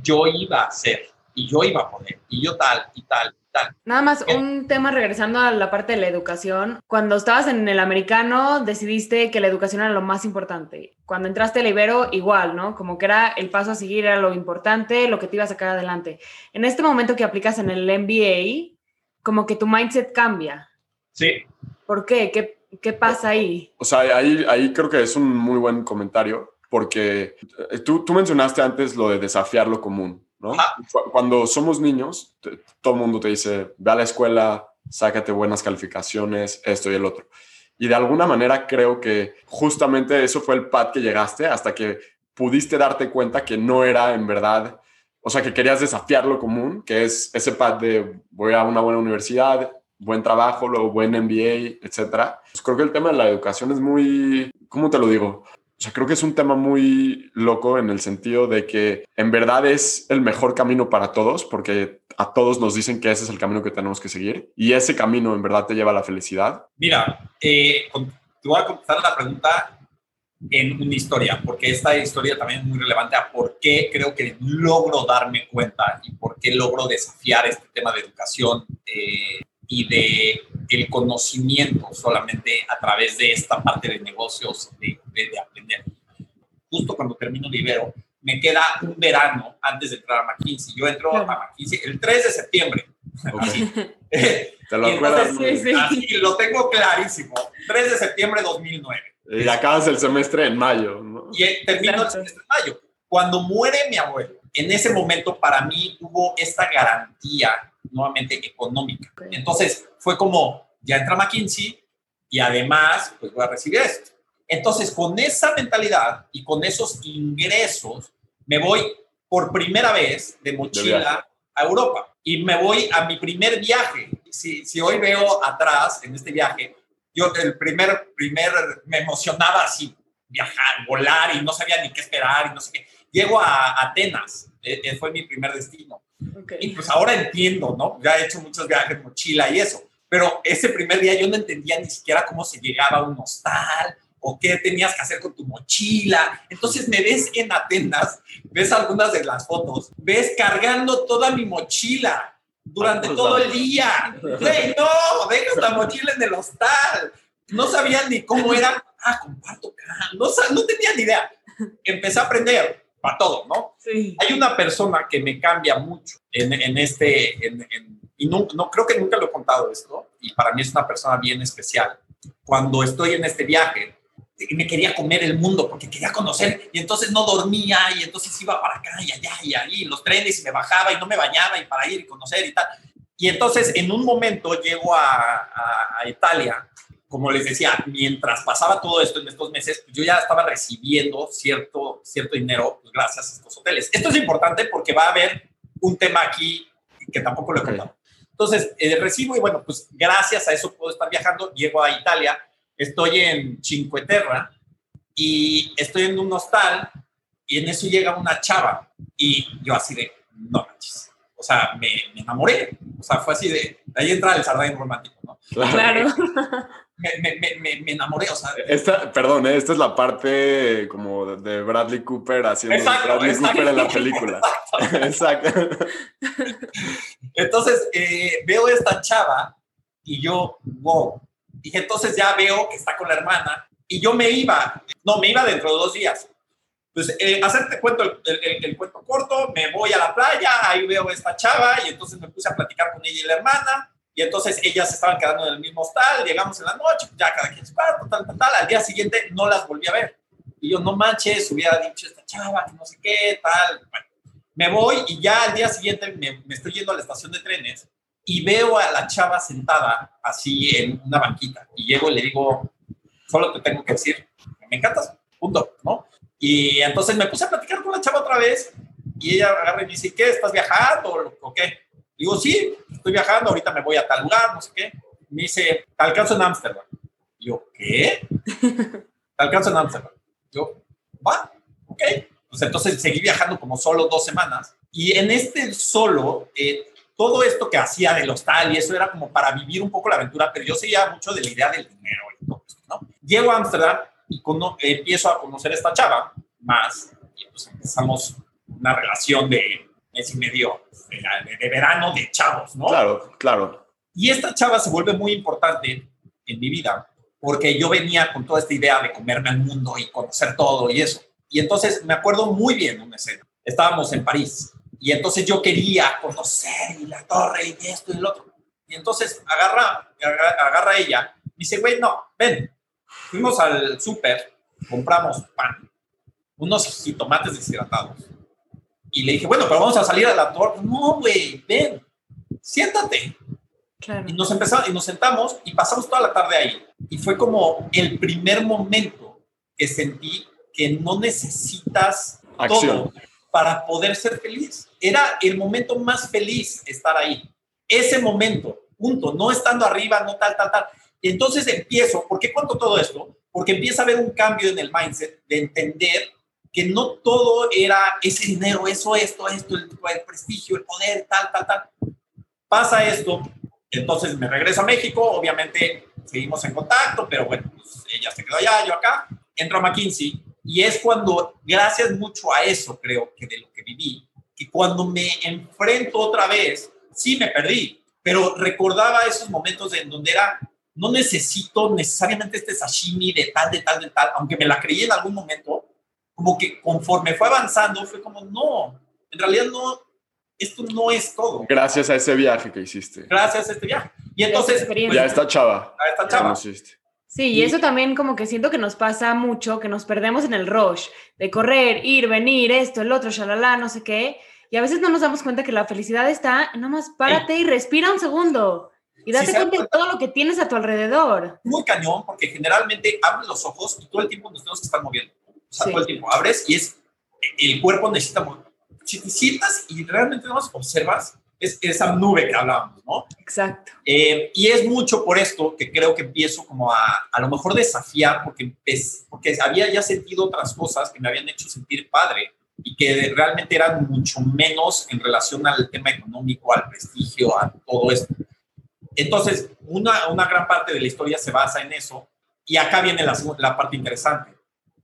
Yo iba a hacer y yo iba a poder y yo tal y tal Nada más Bien. un tema regresando a la parte de la educación. Cuando estabas en el americano, decidiste que la educación era lo más importante. Cuando entraste al Ibero, igual, ¿no? Como que era el paso a seguir, era lo importante, lo que te iba a sacar adelante. En este momento que aplicas en el MBA, como que tu mindset cambia. Sí, ¿Por qué? ¿Qué, qué pasa ahí? O sea, ahí, ahí creo que es un muy buen comentario porque eh, tú, tú mencionaste antes lo de desafiar lo común, Cuando somos niños, todo el mundo te dice, ve a la escuela, sácate buenas calificaciones, esto y el otro. Y de alguna manera creo que justamente eso fue el pad que llegaste hasta que pudiste darte cuenta que no era en verdad, o sea, que querías desafiar lo común, que es ese pad de voy a una buena universidad, buen trabajo, luego buen MBA, etcétera. Pues creo que el tema de la educación es muy, ¿cómo te lo digo? O sea, creo que es un tema muy loco en el sentido de que en verdad es el mejor camino para todos, porque a todos nos dicen que ese es el camino que tenemos que seguir y ese camino en verdad te lleva a la felicidad. mira, eh, te voy a contestar la pregunta en una historia, porque esta historia también es muy relevante a por qué creo que logro darme cuenta y por qué logro desafiar este tema de educación eh, y de el conocimiento solamente a través de esta parte de negocios, de, de- de aprender. Justo cuando termino Libero, me queda un verano antes de entrar a McKinsey. Yo entro Claro. a McKinsey el 3 de septiembre. Así. Te lo Y acuerdas. entonces, Sí, sí. Así, lo tengo clarísimo. 3 de septiembre de 2009. Y acabas el semestre en mayo, ¿no? Y eh, termino el semestre de mayo. Cuando muere mi abuelo, en ese momento para mí hubo esta garantía nuevamente económica. Entonces fue como, ya entra McKinsey y además pues voy a recibir esto. Entonces con esa mentalidad y con esos ingresos me voy por primera vez de mochila a Europa y me voy a mi primer viaje. Si, si hoy veo atrás en este viaje, yo el primer, primer, me emocionaba así, viajar, volar y no sabía ni qué esperar y no sé qué. Llego a Atenas, eh, eh, fue mi primer destino. Ok. Y pues ahora entiendo, ¿no? Ya he hecho muchos viajes, mochila y eso. Pero ese primer día yo no entendía ni siquiera cómo se llegaba a un hostal o qué tenías que hacer con tu mochila. Entonces me ves en Atenas, ves algunas de las fotos, ves cargando toda mi mochila durante todo el día. Güey, no, dejas la mochila en el hostal. No sabía ni cómo era. Ah, comparto. No, no tenía ni idea. Empecé a aprender para todo, ¿no? Sí. Hay una persona que me cambia mucho en, en este, en- en- y no, no creo que nunca lo he contado esto, y para mí es una persona bien especial. Cuando estoy en este viaje, me quería comer el mundo porque quería conocer y entonces no dormía y entonces iba para acá y allá y ahí, los trenes y me bajaba y no me bañaba y para ir y conocer y tal. Y entonces en un momento llego a, a, Italia, como les decía, mientras pasaba todo esto en estos meses, pues yo ya estaba recibiendo cierto, cierto dinero pues gracias a estos hoteles. Esto es importante porque va a haber un tema aquí que tampoco lo he contado. Entonces, eh, recibo y bueno, pues gracias a eso puedo estar viajando, llego a Italia, estoy en Cinque Terra y estoy en un hostal y en eso llega una chava y yo así de, no manches, o sea, me, me enamoré, o sea, fue así de, de ahí entra el sardín romántico, ¿no? Claro. Me, me, me, enamoré, o sea. Esta, perdón, ¿eh? esta es la parte como de Bradley Cooper haciendo exacto, Bradley exacto, Cooper en la película. Exacto. exacto. Entonces, eh, veo esta chava y yo, wow. Y entonces ya veo que está con la hermana y yo me iba, no, me iba dentro de dos días. Pues, eh, hacerte cuento el, el, el, cuento corto, me voy a la playa, ahí veo a esta chava y entonces me puse a platicar con ella y la hermana y entonces ellas estaban quedando en el mismo hostal, llegamos en la noche, ya cada quien su cuarto, tal, tal, tal. Al día siguiente no las volví a ver. Y yo, no manches, hubiera dicho esta chava, que no sé qué, tal. Bueno, me voy y ya al día siguiente me, me, estoy yendo a la estación de trenes y veo a la chava sentada así en una banquita. Y llego y le digo, solo te tengo que decir, me encantas, punto, ¿no? Y entonces me puse a platicar con la chava otra vez y ella agarra y me dice, ¿qué? ¿Estás viajando o qué? Digo, sí, estoy viajando, ahorita me voy a tal lugar, no sé qué. Me dice, te alcanzo en Ámsterdam. Yo, ¿qué? Te alcanzo en Ámsterdam. Yo, va, ok. Pues entonces seguí viajando como solo dos semanas. Y en este solo, eh, todo esto que hacía del hostal y eso era como para vivir un poco la aventura, pero yo seguía mucho de la idea del dinero y todo esto, ¿no? Llego a Ámsterdam y empiezo a conocer a esta chava más y pues empezamos una relación de mes y medio de, de, verano de chavos, ¿no? Claro, claro. Y esta chava se vuelve muy importante en mi vida porque yo venía con toda esta idea de comerme al mundo y conocer todo y eso. Y entonces me acuerdo muy bien una escena. Estábamos en París y entonces yo quería conocer y la torre y esto y lo otro. Y entonces agarra, agarra, agarra ella, dice, güey, no, ven. Fuimos al súper, compramos pan, unos jitomates deshidratados, y le dije, bueno, pero vamos a salir a la torre. No, güey, ven, siéntate. Claro. Y nos empezamos, y nos sentamos y pasamos toda la tarde ahí. Y fue como el primer momento que sentí que no necesitas Acción. todo para poder ser feliz. Era el momento más feliz estar ahí. Ese momento, punto, no estando arriba, no tal, tal, tal. Y entonces empiezo, ¿por qué cuento todo esto? Porque empieza a haber un cambio en el mindset de entender que no todo era ese dinero, eso, esto, esto, el, el, prestigio, el poder, tal, tal, tal. Pasa esto, entonces me regreso a México, obviamente seguimos en contacto, pero bueno, pues ella se quedó allá, yo acá, entro a McKinsey y es cuando, gracias mucho a eso, creo que de lo que viví, que cuando me enfrento otra vez, sí me perdí, pero recordaba esos momentos en donde era, no necesito necesariamente este sashimi de tal, de tal, de tal, aunque me la creí en algún momento, como que conforme fue avanzando, fue como, no, en realidad no, esto no es todo. Gracias a ese viaje que hiciste. Gracias a este viaje. Y entonces... Pues, ya está chava. Ya está chava. Sí, y eso también como que siento que nos pasa mucho, que nos perdemos en el rush de correr, ir, venir, esto, el otro, shalala, no sé qué. Y a veces no nos damos cuenta que la felicidad está, nomás párate y respira un segundo. Y date sí, cuenta de todo lo que tienes a tu alrededor. Muy cañón, porque generalmente abres los ojos y todo el tiempo nos tenemos que estar moviendo. O sea, sí. todo el tiempo abres y es, el cuerpo necesita, si te sientas y realmente no observas, es esa nube que hablábamos, ¿no? Exacto. Eh, y es mucho por esto que creo que empiezo como a, a lo mejor desafiar, porque, empecé, porque había ya sentido otras cosas que me habían hecho sentir padre y que realmente eran mucho menos en relación al tema económico, al prestigio, a todo esto. Entonces, una, una gran parte de la historia se basa en eso y acá viene la, la parte interesante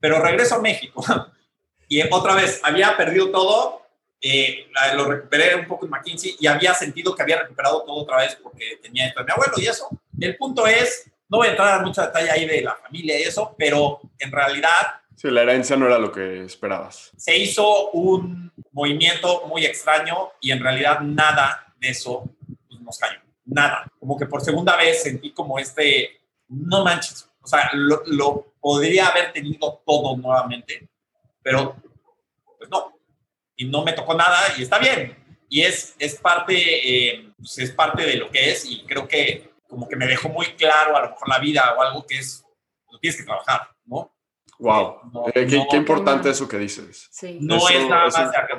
pero regreso a México y otra vez había perdido todo, eh, lo recuperé un poco en McKinsey y había sentido que había recuperado todo otra vez porque tenía esto de mi abuelo y eso. El punto es, no voy a entrar en mucha detalle ahí de la familia y eso, pero en realidad... Sí, la herencia no era lo que esperabas. Se hizo un movimiento muy extraño y en realidad nada de eso pues, nos cayó. Nada. Como que por segunda vez sentí como este, no manches, O sea, lo, podría haber tenido todo nuevamente, pero pues no. Y no me tocó nada y está bien. Y es, es, parte, eh, pues es parte de lo que es y creo que como que me dejó muy claro a lo mejor la vida o algo que es, lo tienes que trabajar, ¿no? Wow, eh, qué, importante eso que dices. No, es nada más,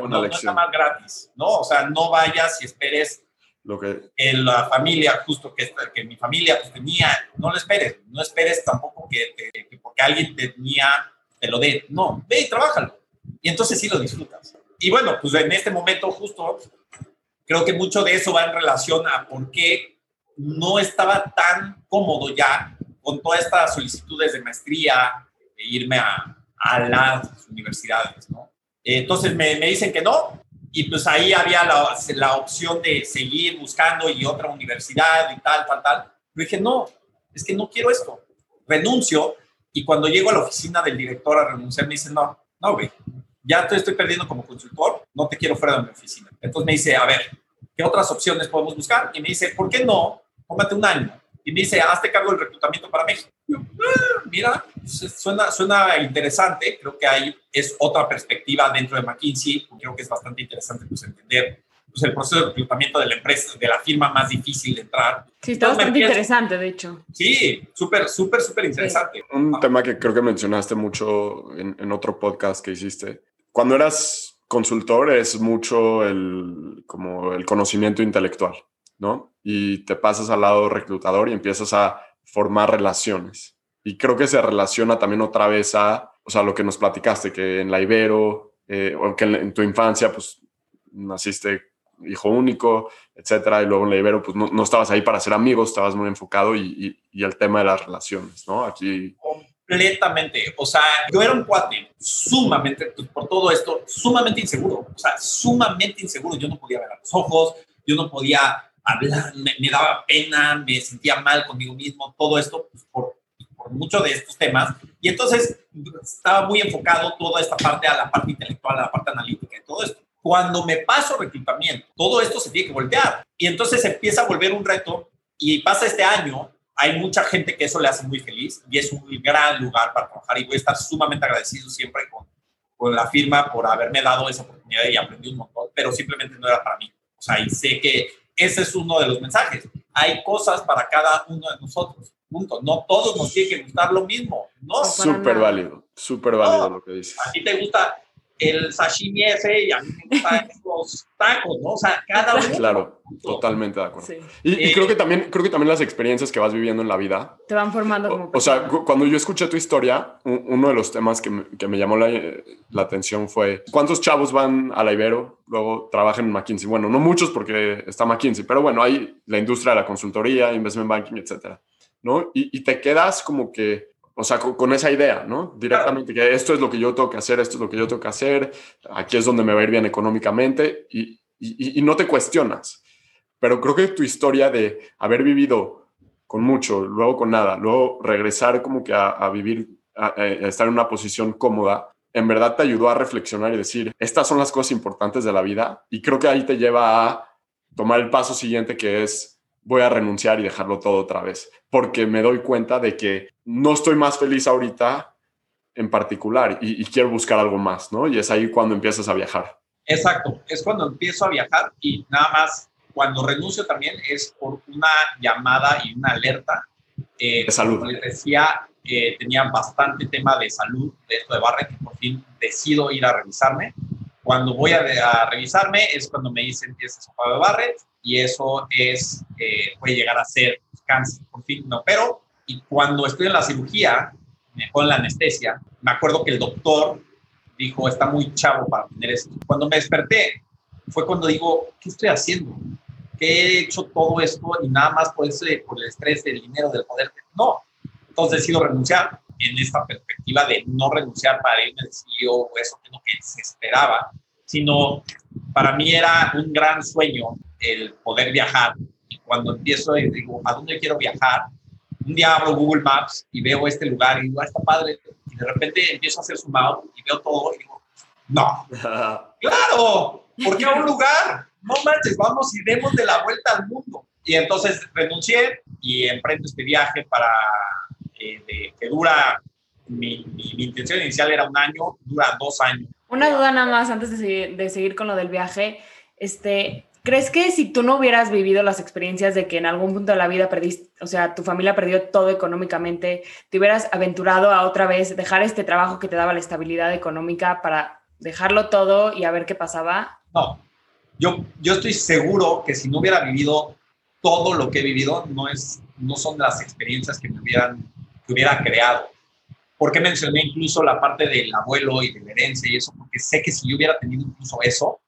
no, es nada más gratis, ¿no? O sea, no vayas y esperes lo que... en la familia, justo que, que mi familia pues, tenía, no lo esperes, no esperes tampoco que, que, porque alguien tenía, te lo dé, no, ve y trabájalo. Y entonces sí lo disfrutas. Y bueno, pues en este momento justo creo que mucho de eso va en relación a por qué no estaba tan cómodo ya con todas estas solicitudes de maestría, de irme a, a las universidades, ¿no? Entonces me, me, dicen que no, y pues ahí había la, la, opción de seguir buscando y otra universidad y tal, tal, tal. Yo dije, no, es que no quiero esto. Renuncio y cuando llego a la oficina del director a renunciar, me dice, no, no, güey, ya te estoy perdiendo como consultor, no te quiero fuera de mi oficina. Entonces me dice, a ver, ¿qué otras opciones podemos buscar? Y me dice, ¿por qué no? Tómate un año y me dice, hazte cargo del reclutamiento para México. Ah, mira, suena, suena interesante, creo que ahí es otra perspectiva dentro de McKinsey, creo que es bastante interesante pues, entender pues, el proceso de reclutamiento de la empresa, de la firma más difícil de entrar. Sí, está bastante interesante, de hecho. Sí, súper, súper, súper interesante. Un tema que creo que mencionaste mucho en, en otro podcast que hiciste. Cuando eras consultor es mucho el, como el conocimiento intelectual. ¿No? Y te pasas al lado reclutador y empiezas a formar relaciones. Y creo que se relaciona también otra vez a, o sea, lo que nos platicaste, que en la Ibero, eh, o que en, tu infancia, pues, naciste hijo único, etcétera, y luego en la Ibero, pues, no, estabas ahí para ser amigos, estabas muy enfocado y, y, el tema de las relaciones, ¿no? Aquí... Completamente. O sea, yo era un cuate sumamente, pues, por todo esto, sumamente inseguro. O sea, sumamente inseguro. Yo no podía ver a los ojos, yo no podía hablar, me, daba pena, me sentía mal conmigo mismo, todo esto pues, por, por muchos de estos temas. Y entonces estaba muy enfocado toda esta parte a la parte intelectual, a la parte analítica y todo esto. Cuando me paso reclutamiento, todo esto se tiene que voltear. Y entonces empieza a volver un reto y pasa este año. Hay mucha gente que eso le hace muy feliz y es un gran lugar para trabajar y voy a estar sumamente agradecido siempre con, con la firma por haberme dado esa oportunidad y aprendí un montón, pero simplemente no era para mí. O sea, y sé que ese es uno de los mensajes. Hay cosas para cada uno de nosotros. Punto. No todos nos tiene que gustar lo mismo. No. Súper válido, súper válido lo que dices. A ti te gusta el sashimi ese y a mí me gustan los tacos, ¿no? O sea, cada uno. Claro, totalmente de acuerdo. Y, creo, que también, creo que también las experiencias que vas viviendo en la vida. Te van formando como. O, sea, cuando yo escuché tu historia, uno de los temas que me, que me llamó la, la, atención fue: ¿cuántos chavos van a la Ibero? Luego trabajan en McKinsey. Bueno, no muchos porque está McKinsey, pero bueno, hay la industria de la consultoría, investment banking, etcétera. ¿no? Y, y te quedas como que o sea, con, esa idea, ¿no? Directamente, que esto es lo que yo tengo que hacer, esto es lo que yo tengo que hacer, aquí es donde me va a ir bien económicamente y, y, no te cuestionas. Pero creo que tu historia de haber vivido con mucho, luego con nada, luego regresar como que a, vivir, a, estar en una posición cómoda, en verdad te ayudó a reflexionar y decir, estas son las cosas importantes de la vida y creo que ahí te lleva a tomar el paso siguiente que es voy a renunciar y dejarlo todo otra vez, porque me doy cuenta de que no estoy más feliz ahorita en particular y, quiero buscar algo más, ¿no? Y es ahí cuando empiezas a viajar. Exacto, es cuando empiezo a viajar y nada más, cuando renuncio también es por una llamada y una alerta. Eh, de salud. Como les decía, eh, tenía bastante tema de salud de esto de Barrett y por fin decido ir a revisarme. Cuando voy a, revisarme es cuando me dicen que es de Barrett y eso es, eh, puede llegar a ser cáncer, por fin, no, pero y cuando estoy en la cirugía, me ponen la anestesia, me acuerdo que el doctor dijo, está muy chavo para tener esto. Cuando me desperté, fue cuando digo, ¿qué estoy haciendo? ¿Qué he hecho todo esto y nada más por, ese, por el estrés del dinero, del poder? No. Entonces decido renunciar en esta perspectiva de no renunciar para irme al CEO o eso que es lo que se esperaba, sino para mí era un gran sueño el poder viajar. Y cuando empiezo y digo, ¿a dónde quiero viajar? Un día abro Google Maps y veo este lugar y digo, ah, está padre. Y de repente empiezo a hacer sumado y veo todo y digo, no, claro, ¿por qué a un lugar? No manches, vamos y demos de la vuelta al mundo. Y entonces renuncié y emprendo este viaje para eh, que dura, mi, mi, intención inicial era un año, dura dos años. Una duda nada más antes de seguir, de seguir con lo del viaje. Este, ¿Crees que si tú no hubieras vivido las experiencias de que en algún punto de la vida perdiste, o sea, tu familia perdió todo económicamente, te hubieras aventurado a otra vez dejar este trabajo que te daba la estabilidad económica para dejarlo todo y a ver qué pasaba? No, yo, yo estoy seguro que si no hubiera vivido todo lo que he vivido, no, es, no son las experiencias que me hubieran, que hubiera creado. ¿Por qué mencioné incluso la parte del abuelo y de la herencia y eso? Porque sé que si yo hubiera tenido incluso eso,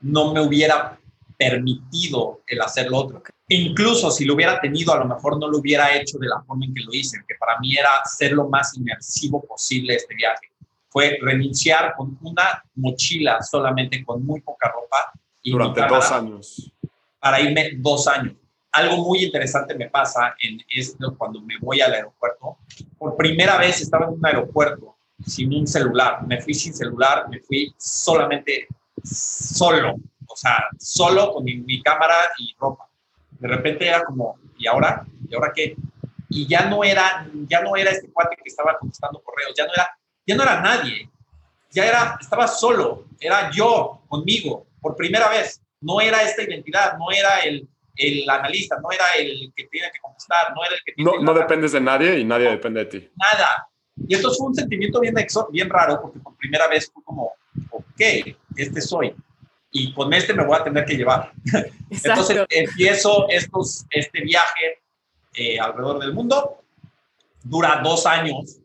no me hubiera permitido el hacer lo otro. Incluso si lo hubiera tenido, a lo mejor no lo hubiera hecho de la forma en que lo hice, que para mí era ser lo más inmersivo posible este viaje. Fue renunciar con una mochila solamente, con muy poca ropa. Y Durante dos años. Para irme dos años. Algo muy interesante me pasa en esto cuando me voy al aeropuerto. Por primera vez estaba en un aeropuerto sin un celular. Me fui sin celular, me fui solamente solo o sea, solo con mi, cámara y ropa. De repente era como, ¿y ahora? ¿Y ahora qué? Y ya no era, ya no era este cuate que estaba contestando correos, ya no era, ya no era nadie, ya era, estaba solo, era yo conmigo, por primera vez. No era esta identidad, no era el, el analista, no era el que tiene que contestar, no era el que tiene No, no dependes de nadie y nadie depende de ti. Nada. Y esto fue un sentimiento bien, bien raro porque por primera vez fue como, ok, este soy y con este me voy a tener que llevar. Entonces empiezo estos, este viaje eh, alrededor del mundo, dura dos años.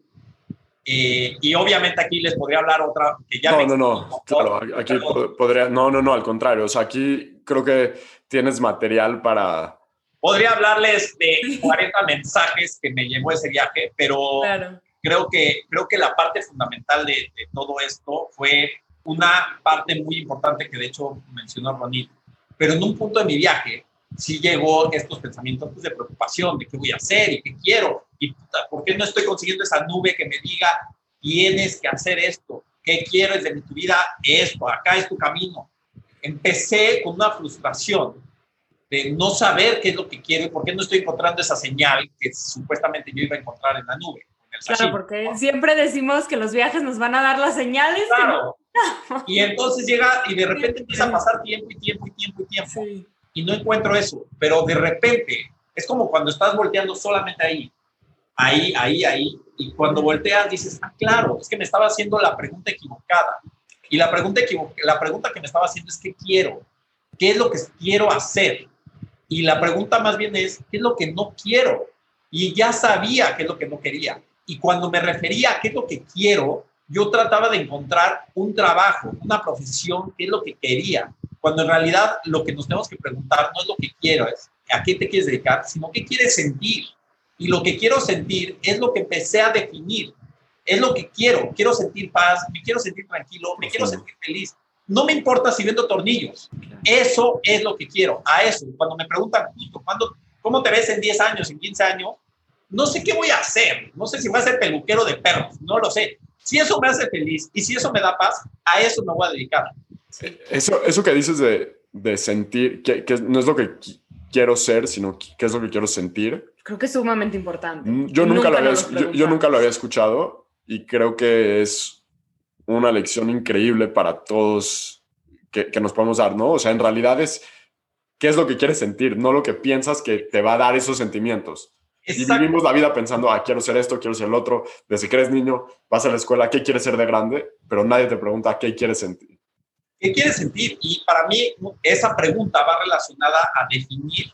Eh, y obviamente aquí les podría hablar otra que ya... No, no, no, claro, aquí podría, no, no, no, al contrario, o sea, aquí creo que tienes material para... Podría hablarles de 40 mensajes que me llevó ese viaje, pero creo, que, creo que la parte fundamental de, de todo esto fue una parte muy importante que de hecho mencionó Ronit, pero en un punto de mi viaje sí llegó estos pensamientos pues, de preocupación, de qué voy a hacer y qué quiero, y ¿por qué no estoy consiguiendo esa nube que me diga, tienes que hacer esto, qué quieres de tu vida, esto, acá es tu camino. Empecé con una frustración de no saber qué es lo que quiero y por qué no estoy encontrando esa señal que supuestamente yo iba a encontrar en la nube. claro, porque siempre decimos que los viajes nos van a dar las señales. Claro, y entonces llega y de repente empieza a pasar tiempo y tiempo y tiempo y tiempo. Y no encuentro eso. Pero de repente es como cuando estás volteando solamente ahí. Ahí, ahí, ahí. Y cuando volteas dices, ah, claro, es que me estaba haciendo la pregunta equivocada. Y la pregunta, la pregunta que me estaba haciendo es, ¿qué quiero? ¿Qué es lo que quiero hacer? Y la pregunta más bien es, ¿qué es lo que no quiero? Y ya sabía qué es lo que no quería. Y cuando me refería a qué es lo que quiero, yo trataba de encontrar un trabajo, una profesión, qué es lo que quería, cuando en realidad lo que nos tenemos que preguntar no es lo que quiero, es a qué te quieres dedicar, sino qué quieres sentir. Y lo que quiero sentir es lo que empecé a definir, es lo que quiero, quiero sentir paz, me quiero sentir tranquilo, me quiero sentir feliz. No me importa si vendo tornillos, eso es lo que quiero, a eso. Cuando me preguntan, ¿cuándo, ¿cómo te ves en 10 años, en 15 años? No sé qué voy a hacer, no sé si voy a ser peluquero de perros, no lo sé, si eso me hace feliz y si eso me da paz, a eso me voy a dedicar. Eso, eso que dices de, de sentir, que, que, no es lo que quiero ser, sino qué es lo que quiero sentir. Creo que es sumamente importante. Mm, yo nunca, lo había, yo, nunca lo había escuchado y creo que es una lección increíble para todos que, que nos podemos dar, ¿no? O sea, en realidad es qué es lo que quieres sentir, no lo que piensas que te va a dar esos sentimientos. Y vivimos la vida pensando, ah, quiero ser esto, quiero ser el otro. Desde que eres niño, vas a la escuela, ¿qué quieres ser de grande? Pero nadie te pregunta, ¿qué quieres sentir? ¿Qué quieres sentir? Y para mí, esa pregunta va relacionada a definir,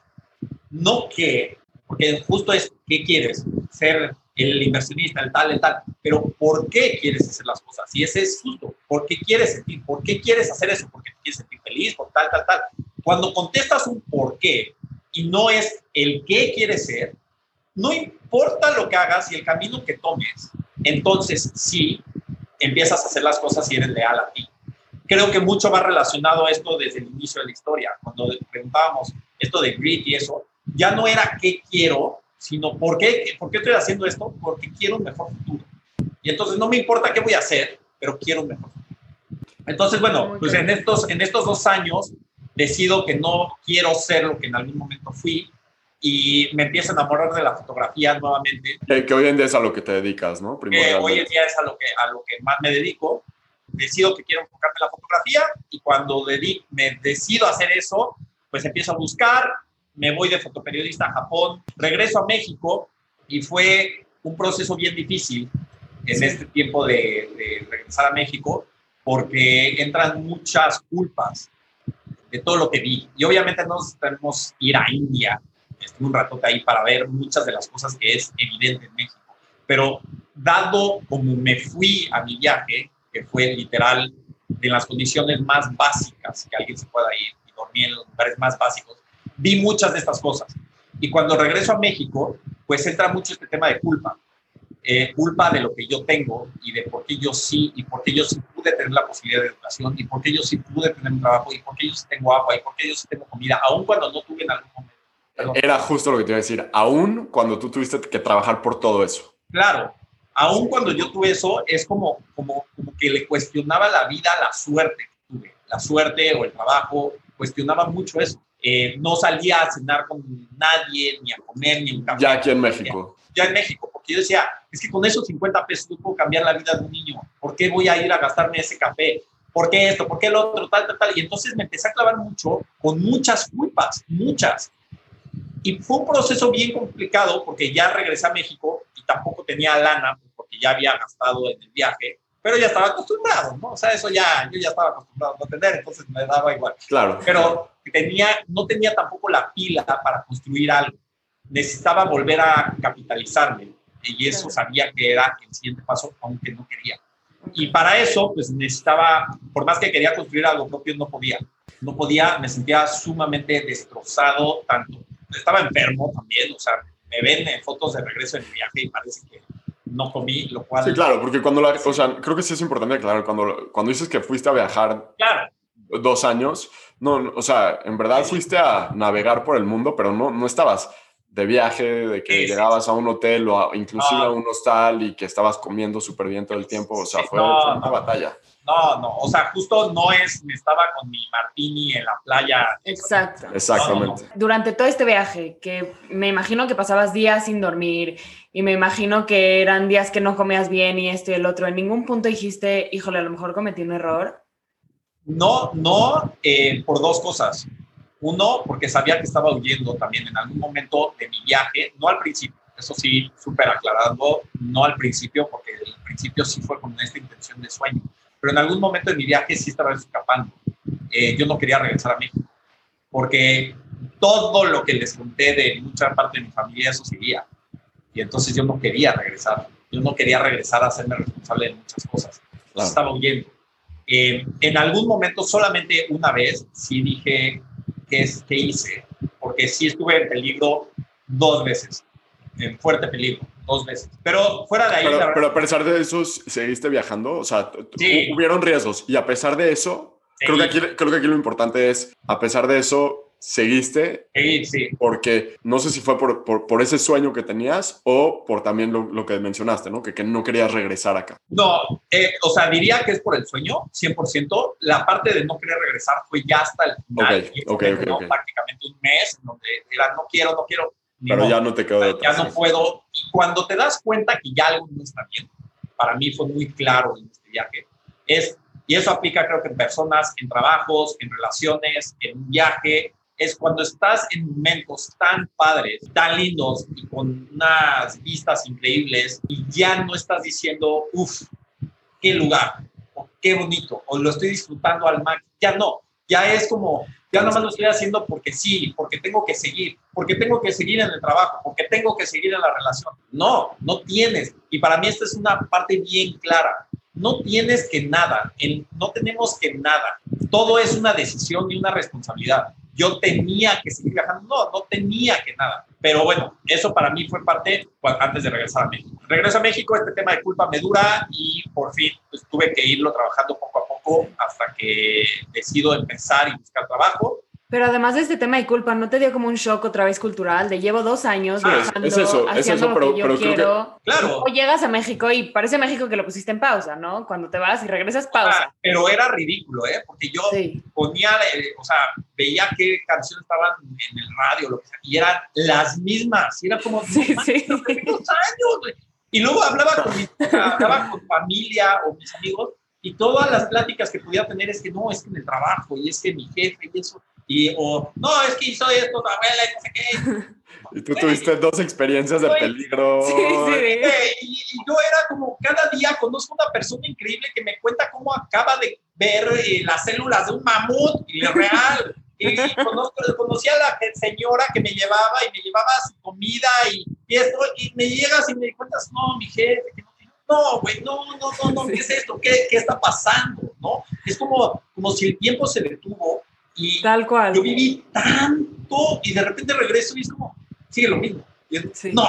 no qué, porque justo es, ¿qué quieres? Ser el inversionista, el tal, el tal, pero ¿por qué quieres hacer las cosas? Y ese es justo, ¿por qué quieres sentir? ¿Por qué quieres hacer eso? Porque te quieres sentir feliz, por tal, tal, tal. Cuando contestas un por qué y no es el qué quieres ser, no importa lo que hagas y el camino que tomes, entonces sí empiezas a hacer las cosas y eres leal a ti. Creo que mucho va relacionado a esto desde el inicio de la historia, cuando preguntábamos esto de grit y eso, ya no era qué quiero, sino por qué, por qué estoy haciendo esto, porque quiero un mejor futuro. Y entonces no me importa qué voy a hacer, pero quiero un mejor futuro. Entonces, bueno, pues en estos, en estos dos años decido que no quiero ser lo que en algún momento fui y me empiezo a enamorar de la fotografía nuevamente. Que, hoy en día es a lo que te dedicas, ¿no? Que hoy en día es a lo, que, a lo que más me dedico. Decido que quiero enfocarme en la fotografía y cuando me decido hacer eso, pues empiezo a buscar, me voy de fotoperiodista a Japón, regreso a México y fue un proceso bien difícil en este tiempo de, de regresar a México porque entran muchas culpas de todo lo que vi. Y obviamente no tenemos ir a India, estuve un ratote ahí para ver muchas de las cosas que es evidente en México. Pero dado como me fui a mi viaje, que fue literal en las condiciones más básicas que alguien se pueda ir y dormir en los lugares más básicos, vi muchas de estas cosas. Y cuando regreso a México, pues entra mucho este tema de culpa. Eh, culpa de lo que yo tengo y de por qué yo sí, y por qué yo sí pude tener la posibilidad de educación, y por qué yo sí pude tener un trabajo, y por qué yo sí tengo agua, y por qué yo sí tengo comida, aun cuando no tuve en algún momento. Era justo lo que te iba a decir, aún cuando tú tuviste que trabajar por todo eso. Claro, aún cuando yo tuve eso, es como, como, como que le cuestionaba la vida, la suerte que tuve, la suerte o el trabajo, cuestionaba mucho eso. Eh, no salía a cenar con nadie, ni a comer, ni un café. Ya aquí en México. Ya en México, porque yo decía, es que con esos 50 pesos yo puedo cambiar la vida de un niño. ¿Por qué voy a ir a gastarme ese café? ¿Por qué esto? ¿Por qué el otro? Tal, tal, tal. Y entonces me empecé a clavar mucho con muchas culpas, muchas. Y fue un proceso bien complicado porque ya regresé a México y tampoco tenía lana porque ya había gastado en el viaje pero ya estaba acostumbrado, ¿no? O sea, eso ya, yo ya estaba acostumbrado a no tener, entonces me daba igual. Claro. Pero tenía, no tenía tampoco la pila para construir algo. Necesitaba volver a capitalizarme y eso sabía que era el siguiente paso, aunque no quería. Y para eso, pues necesitaba, por más que quería construir algo propio, no podía. No podía, me sentía sumamente destrozado, tanto. Estaba enfermo también, o sea, me ven en fotos de regreso en mi viaje y parece que no comí, lo cual... Sí, claro, porque cuando la... O sea, creo que sí es importante aclarar, cuando, cuando dices que fuiste a viajar claro. dos años, no, o sea, en verdad fuiste a navegar por el mundo, pero no, no estabas de viaje, de que llegabas a un hotel o inclusive a un hostal y que estabas comiendo súper bien todo el tiempo, o sea, fue, una batalla. No, no, o sea, justo no es, me estaba con mi martini en la playa. Exacto. Exactamente. Durante todo este viaje, que me imagino que pasabas días sin dormir y me imagino que eran días que no comías bien y esto y el otro, ¿en ningún punto dijiste, híjole, a lo mejor cometí un error? No, no, eh, por dos cosas. Uno, porque sabía que estaba huyendo también en algún momento de mi viaje, no al principio, eso sí, súper aclarando, no al principio, porque el principio sí fue con esta intención de sueño pero en algún momento de mi viaje sí estaba escapando. Eh, yo no quería regresar a México, porque todo lo que les conté de mucha parte de mi familia, eso seguía. Y entonces yo no quería regresar. Yo no quería regresar a hacerme responsable de muchas cosas. Estaba huyendo. Eh, en algún momento, solamente una vez, sí dije, ¿qué, es, ¿qué hice? Porque sí estuve en peligro dos veces, en fuerte peligro dos veces. Pero fuera de ahí. Pero, a pesar de eso, seguiste viajando. O sea, hubieron riesgos. Y a pesar de eso, creo que, aquí, creo que aquí lo importante es, a pesar de eso, seguiste. Sí, sí. Porque no sé si fue por, por, ese sueño que tenías o por también lo, lo que mencionaste, ¿no? Que, que, no querías regresar acá. No, eh, o sea, diría que es por el sueño, 100%. La parte de no querer regresar fue ya hasta el final. Okay, Prácticamente un mes, donde era no quiero, no quiero pero ya no te quedó de otra. Ya no puedo. Y cuando te das cuenta que ya algo no está bien, para mí fue muy claro en este viaje, es, y eso aplica creo que en personas, en trabajos, en relaciones, en un viaje, es cuando estás en momentos tan padres, tan lindos y con unas vistas increíbles y ya no estás diciendo, uff, qué lugar, o qué bonito, o lo estoy disfrutando al máximo, ya no, ya es como, ya nomás lo estoy haciendo porque sí, porque tengo que seguir, porque tengo que seguir en el trabajo, porque tengo que seguir en la relación. No, no tienes. Y para mí esta es una parte bien clara. No tienes que nada, no tenemos que nada. Todo es una decisión y una responsabilidad. Yo tenía que seguir viajando, no, no tenía que nada. Pero bueno, eso para mí fue parte antes de regresar a México. Regreso a México, este tema de culpa me dura y por fin pues, tuve que irlo trabajando poco a poco hasta que decido empezar y buscar trabajo. Pero además de este tema de culpa, ¿no te dio como un shock otra vez cultural de llevo dos años Ah, es eso, es haciendo eso, lo pero- que yo pero creo que- quiero? Claro. O llegas a México y parece México que lo pusiste en pausa, ¿no? Cuando te vas y regresas, pausa. Ah, pero era ridículo, ¿eh? Porque yo Sí. ponía, eh, o sea, veía qué canciones estaban en el radio, lo que sea, y eran las mismas. Y era como, Sí, manches, sí. dos años. Y luego hablaba con, mi, hablaba con familia o mis amigos, y todas las pláticas que podía tener es que no, es que en el trabajo, y es que mi jefe, y eso. Y, o, no, es que hizo esto, tu abuela, y no sé qué. Y tú tuviste dos experiencias de peligro. Sí, sí. Y, y yo era como, cada día conozco una persona increíble que me cuenta cómo acaba de ver eh, las células de un mamut y es real. Y, conozco, conocí a la señora que me llevaba y me llevaba su comida y, y esto, y me llegas y me cuentas, no, mi jefe, que no no, güey, no, no, no, no, ¿qué es esto? ¿Qué, qué está pasando? ¿No? Es como, como si el tiempo se detuvo y Tal cual. yo viví tanto y de repente regreso y es como, sigue lo mismo. Y es, Sí. No,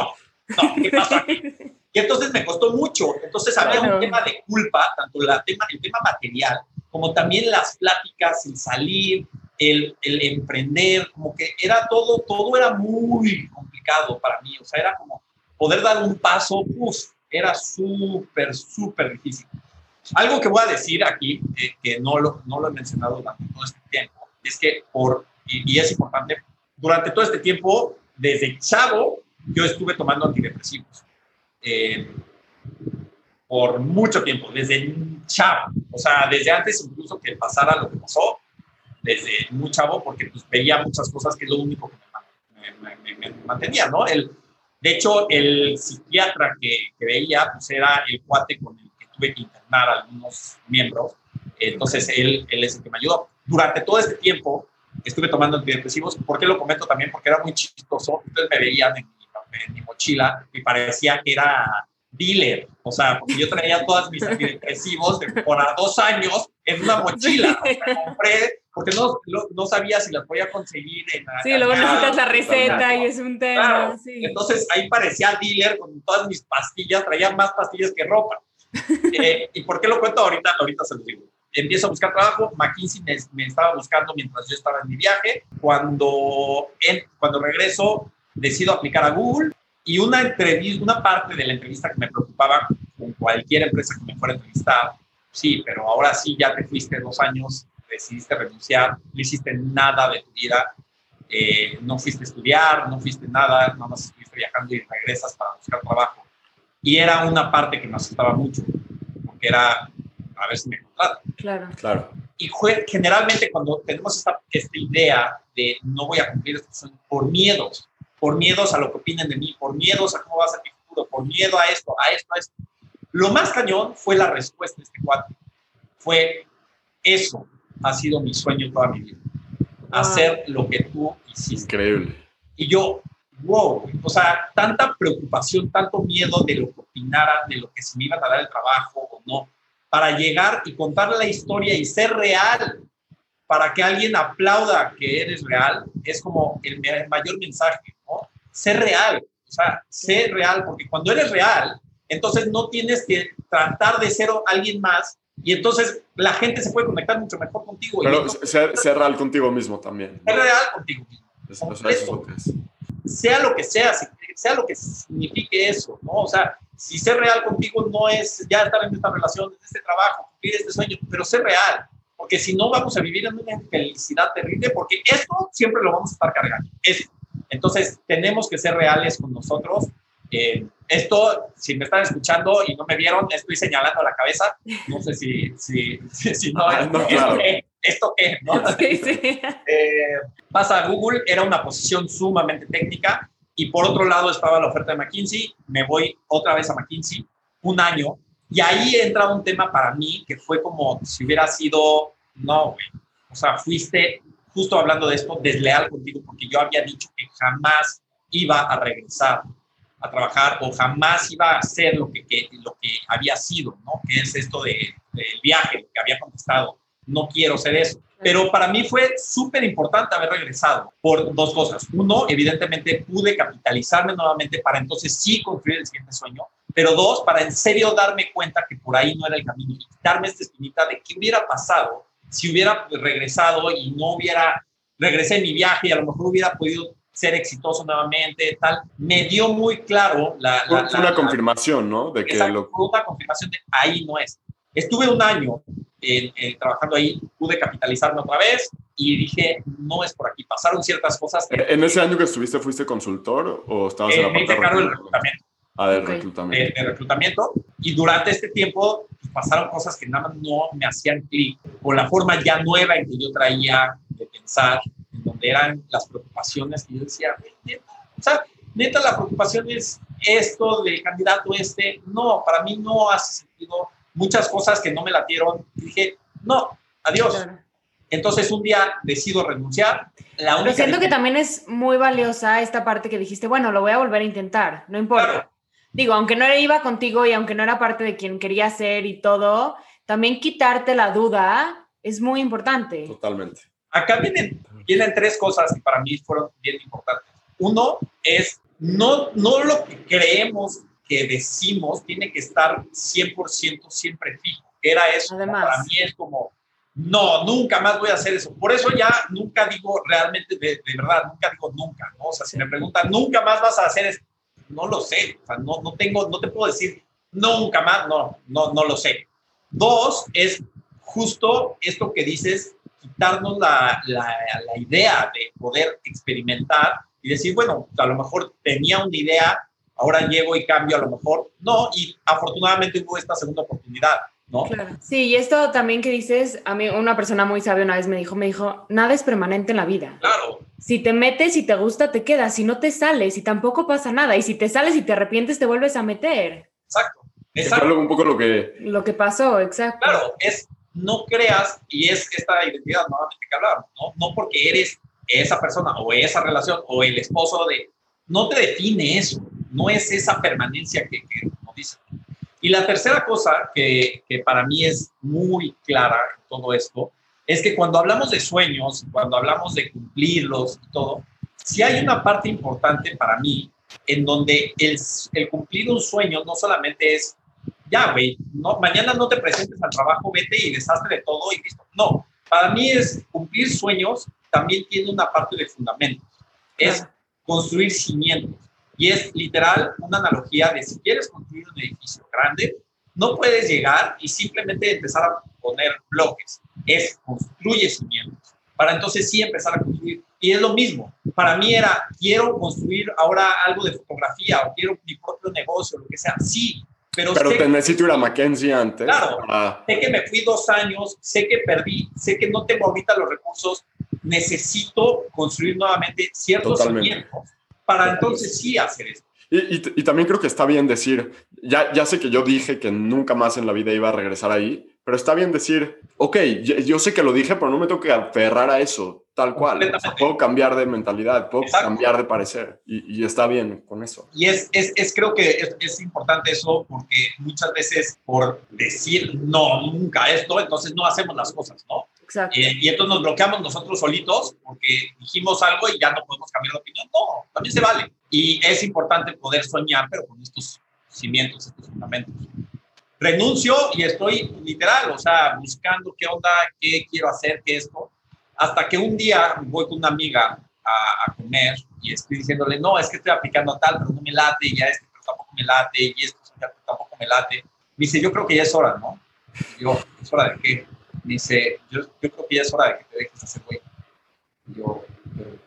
no, ¿qué pasó aquí? Y entonces me costó mucho. Entonces había Claro. un tema de culpa, tanto la tema, el tema material, como también las pláticas, el salir, el, el emprender, como que era todo, todo era muy complicado para mí. O sea, era como poder dar un paso, uf, era súper, súper difícil. Algo que voy a decir aquí, eh, que no lo, no lo he mencionado durante todo este es que por, y, y es importante, durante todo este tiempo, desde chavo, yo estuve tomando antidepresivos. Eh, por mucho tiempo, desde chavo, o sea, desde antes incluso que pasara lo que pasó, desde muy chavo, porque pues veía muchas cosas que es lo único que me, me- me- me- mantenía, ¿no? El, de hecho, el psiquiatra que, que veía, pues era el cuate con el que tuve que internar a algunos miembros, entonces él, él es el que me ayudó. Durante todo este tiempo estuve tomando antidepresivos, ¿por qué lo comento también? Porque era muy chistoso, entonces me veían en mi, en mi mochila y parecía que era dealer, o sea, porque yo traía todas mis antidepresivos de por a dos años en una mochila, ¿no? Me compré, porque no, no, no sabía si las podía conseguir en la Sí, luego necesitas la receta y es un tema. Claro. Sí. Entonces ahí parecía dealer con todas mis pastillas, traía más pastillas que ropa. Eh, ¿Y por qué lo cuento ahorita? Ahorita se lo digo. Empiezo a buscar trabajo, McKinsey me, me estaba buscando mientras yo estaba en mi viaje. Cuando, en- cuando regreso, decido aplicar a Google y una entrevista, una parte de la entrevista que me preocupaba con cualquier empresa que me fuera a entrevistar, sí, pero ahora sí ya te fuiste dos años, decidiste renunciar, no hiciste nada de tu vida, eh, no fuiste a estudiar, no fuiste nada, nada más estuviste viajando y regresas para buscar trabajo. Y era una parte que me asustaba mucho, porque era a ver si me contratan. Claro. Claro. Y fue, generalmente cuando tenemos esta, esta idea de no voy a cumplir este sueño por miedos, por miedos a lo que opinen de mí, por miedos a cómo va a ser mi futuro, por miedo a esto, a esto, a esto. Lo más cañón fue la respuesta de este cuate. Fue, eso ha sido mi sueño toda mi vida. Hacer lo que tú hiciste. Increíble. Y yo, wow, o sea, tanta preocupación, tanto miedo de lo que opinaran, de lo que si me iban a dar el trabajo o no, para llegar y contar la historia y ser real, para que alguien aplauda que eres real, es como el mayor mensaje, ¿no? Ser real, o sea, ser real, porque cuando eres real, entonces no tienes que tratar de ser alguien más y entonces la gente se puede conectar mucho mejor contigo. y Pero entonces, ser, ser real contigo mismo también. ser real contigo mismo Eso, o sea, eso es lo que es. Sea lo que sea, sea lo que signifique eso, ¿no? O sea, si ser real contigo no es ya estar en esta relación, en este trabajo, cumplir este sueño, pero ser real, porque si no vamos a vivir en una infelicidad terrible, porque esto siempre lo vamos a estar cargando. Esto. Entonces, tenemos que ser reales con nosotros. Eh, esto, si me están escuchando y no me vieron, estoy señalando a la cabeza. No sé si, si, si, si no, Ah, no, ¿esto claro. qué? ¿Esto qué? ¿No? Sí, sí. Eh, pasa a Google, era una posición sumamente técnica y por otro lado estaba la oferta de McKinsey, me voy otra vez a McKinsey, un año, y ahí entra un tema para mí que fue como si hubiera sido, no, güey, o sea, fuiste, justo hablando de esto, desleal contigo porque yo había dicho que jamás iba a regresar a trabajar o jamás iba a hacer lo que, que- lo que había sido, ¿no? Que es esto de- del viaje, lo que había contestado. No quiero ser eso. Pero para mí fue súper importante haber regresado por dos cosas. Uno, evidentemente pude capitalizarme nuevamente para entonces sí construir el siguiente sueño. Pero dos, para en serio darme cuenta que por ahí no era el camino y quitarme esta espinita de qué hubiera pasado si hubiera regresado y no hubiera regresé a mi viaje y a lo mejor hubiera podido ser exitoso nuevamente, tal, me dio muy claro la... una confirmación, ¿no? De que lo... una confirmación de ahí no es. Estuve un año trabajando ahí, pude capitalizarme otra vez y dije, no es por aquí. Pasaron ciertas cosas. ¿En ese año que estuviste fuiste consultor o estabas en la parte de reclutamiento? Ah, de reclutamiento. De, reclutamiento. Y durante este tiempo pues, pasaron cosas que nada más no me hacían clic con la forma ya nueva en que yo traía de pensar, en donde eran las preocupaciones que yo decía, neta, o sea, neta, la preocupación es esto del candidato este. No, para mí no hace sentido muchas cosas que no me latieron. Dije, no, adiós. Entonces un día decido renunciar. La Pero siento que... también es muy valiosa esta parte que dijiste, bueno, lo voy a volver a intentar, no importa. Digo, aunque no iba contigo y aunque no era parte de quien quería ser y todo, también quitarte la duda es muy importante. Totalmente. Acá vienen, vienen tres cosas que para mí fueron bien importantes. Uno es no, no lo que creemos que decimos tiene que estar 100% siempre fijo. Era eso. Para mí es como, no, nunca más voy a hacer eso. Por eso ya nunca digo realmente, de, verdad, nunca digo nunca, ¿no? O sea, si me preguntan, ¿nunca más vas a hacer eso? No lo sé. O sea, no, no tengo, no te puedo decir nunca más, no, no, no lo sé. Dos, es justo esto que dices, quitarnos la, la, la idea de poder experimentar y decir, bueno, a lo mejor tenía una idea, ahora llego y cambio a lo mejor. No, y afortunadamente hubo esta segunda oportunidad. ¿No? Claro. Sí, y esto también que dices, a mí una persona muy sabia una vez me dijo, me dijo, nada es permanente en la vida. Claro. Si te metes y te gusta, te quedas. Si no te sales y tampoco pasa nada. Y si te sales y te arrepientes, te vuelves a meter. Exacto. Exacto. un poco lo que... Lo que pasó, exacto. Claro, es no creas, y es esta identidad nuevamente que hablábamos, ¿no? No porque eres esa persona o esa relación o el esposo de... No te define eso no es esa permanencia que, que nos dicen. Y la tercera cosa que, que, para mí es muy clara en todo esto, es que cuando hablamos de sueños, cuando hablamos de cumplirlos y todo, si hay una parte importante para mí en donde el, el cumplir un sueño no solamente es, ya, güey, no, mañana no te presentes al trabajo, vete y deshazte de todo y listo. No, para mí es cumplir sueños, también tiene una parte de fundamentos, es construir cimientos. Y es literal una analogía de si quieres construir un edificio grande, no puedes llegar y simplemente empezar a poner bloques. Es construye cimientos para entonces sí empezar a construir. Y es lo mismo. Para mí era, quiero construir ahora algo de fotografía o quiero mi propio negocio, lo que sea. Sí, pero... Pero te necesito ir a Mackenzie antes. Claro, sé que me fui dos años, sé que perdí, sé que no tengo ahorita los recursos, necesito construir nuevamente ciertos cimientos para entonces sí hacer eso. Y, también creo que está bien decir, ya, ya sé que yo dije que nunca más en la vida iba a regresar ahí, pero está bien decir, ok, yo, sé que lo dije, pero no me tengo que aferrar a eso, tal cual. puedo cambiar de mentalidad, puedo cambiar de parecer y, está bien con eso. Y es, es, es creo que es, es, importante eso porque muchas veces por decir no, nunca esto, entonces no hacemos las cosas, ¿no? Eh, y entonces nos bloqueamos nosotros solitos porque dijimos algo y ya no podemos cambiar de opinión. No, también se vale. Y es importante poder soñar, pero con estos cimientos, estos fundamentos. Renuncio y estoy literal, o sea, buscando qué onda, qué quiero hacer, qué esto. Hasta que un día voy con una amiga a, comer y estoy diciéndole, no, es que estoy aplicando a tal, pero no me late, y a este, pero tampoco me late, y esto tampoco me late. Me dice, yo creo que ya es hora, ¿no? Y yo, ¿es hora de qué? Dice, yo, yo, creo que ya es hora de que te dejes hacer güey. yo,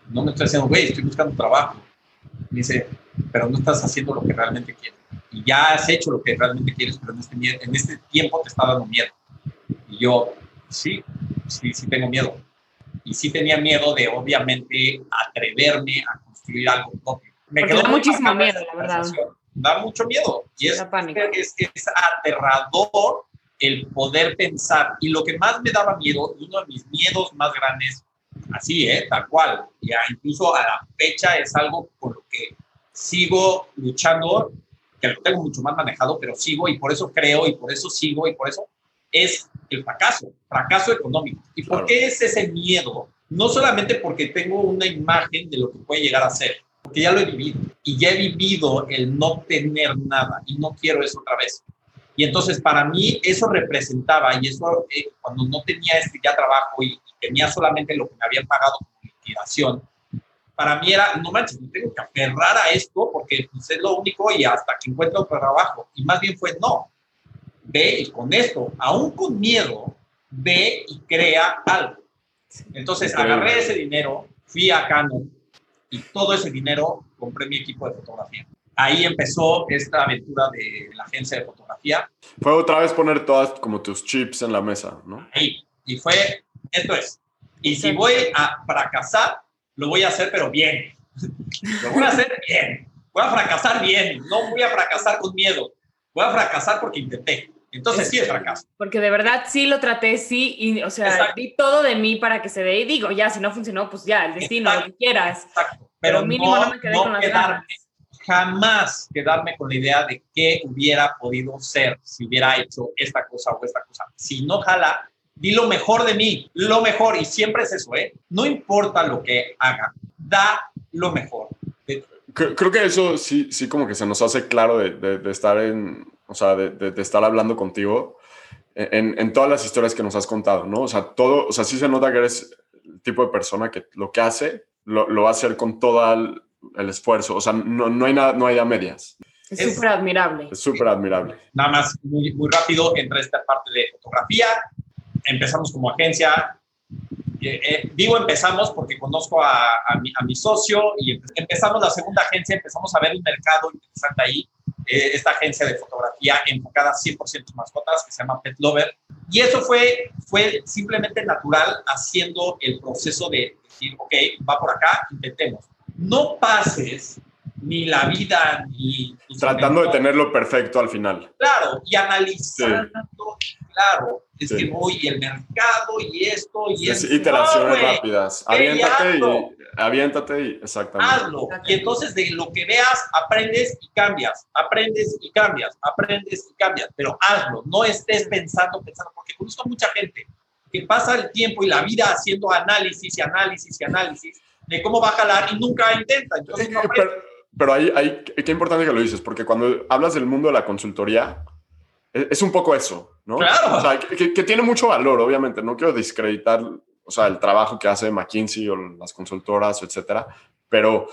no me estoy haciendo güey, estoy buscando trabajo. dice, pero no estás haciendo lo que realmente quieres. Y ya has hecho lo que realmente quieres, pero en este, en este tiempo te está dando miedo. Y yo, sí, sí, sí tengo miedo. Y sí tenía miedo de, obviamente, atreverme a construir algo propio. Me quedó da muchísimo miedo, la verdad. Da mucho miedo. Y es, es, es aterrador el poder pensar. Y lo que más me daba miedo, uno de mis miedos más grandes, así, ¿eh? tal cual, ya incluso a la fecha es algo por lo que sigo luchando, que lo tengo mucho más manejado, pero sigo y por eso creo y por eso sigo y por eso es el fracaso, fracaso económico. ¿Y por qué es ese miedo? No solamente porque tengo una imagen de lo que puede llegar a ser, porque ya lo he vivido y ya he vivido el no tener nada y no quiero eso otra vez. Y entonces para mí eso representaba, y eso eh, cuando no tenía este ya trabajo y, tenía solamente lo que me habían pagado inspiración, para mí era, no manches, me tengo que aferrar a esto porque pues, es lo único y hasta que encuentro otro trabajo. Y más bien fue, no, ve y con esto, aún con miedo, ve y crea algo. Entonces agarré ese dinero, fui a Canon y todo ese dinero compré mi equipo de fotografía. Ahí empezó esta aventura de la agencia de fotografía. Fue otra vez poner todas como tus chips en la mesa, ¿no? Ahí. Y fue, esto es. Y si voy a fracasar, lo voy a hacer, pero bien. Lo voy a hacer bien. Voy a fracasar bien. No voy a fracasar con miedo. Voy a fracasar porque intenté. Entonces sí es fracaso. Porque de verdad sí lo traté, sí, y o sea, di todo de mí para que se dé y digo, ya, si no funcionó, pues ya, el destino, lo que quieras. Exacto. Pero, mínimo no, me quedé con las quedarme, Jamás quedarme con la idea de qué hubiera podido ser si hubiera hecho esta cosa o esta cosa. Si no jala, di lo mejor de mí, lo mejor, y siempre es eso, ¿eh? No importa lo que haga, da lo mejor. Creo, que eso sí, sí como que se nos hace claro de, de, estar en, o sea, de, de, estar hablando contigo en, en, todas las historias que nos has contado, ¿no? O sea, todo, o sea, sí se nota que eres el tipo de persona que lo que hace lo, lo va a hacer con todo el, el, esfuerzo, o sea, no, no hay nada, no hay a medias. Es súper admirable. Es súper admirable. Nada más, muy, muy rápido, entre esta parte de fotografía, empezamos como agencia. Eh, eh, digo empezamos porque conozco a, a, mi, a, mi, socio y empezamos la segunda agencia, empezamos a ver un mercado interesante ahí, eh, esta agencia de fotografía enfocada 100% en mascotas que se llama Pet Lover. Y eso fue, fue simplemente natural haciendo el proceso de decir, ok, va por acá, intentemos. No pases ni la vida, ni... Tratando de tenerlo perfecto al final. Claro, y analizando, claro, es que voy y el mercado y esto y es iteraciones rápidas. Aviéntate y, aviéntate y exactamente. Hazlo. Y entonces de lo que veas, aprendes y cambias, aprendes y cambias, aprendes y cambias, pero hazlo. No estés pensando, pensando, porque conozco mucha gente que pasa el tiempo y la vida haciendo análisis y análisis y análisis de cómo va a jalar y nunca intenta. Entonces, pero, pero ahí, ahí, qué importante que lo dices, porque cuando hablas del mundo de la consultoría, es un poco eso, ¿no? Claro. O sea, que, que, tiene mucho valor, obviamente. No quiero discreditar, o sea, el trabajo que hace McKinsey o las consultoras, etcétera, pero, o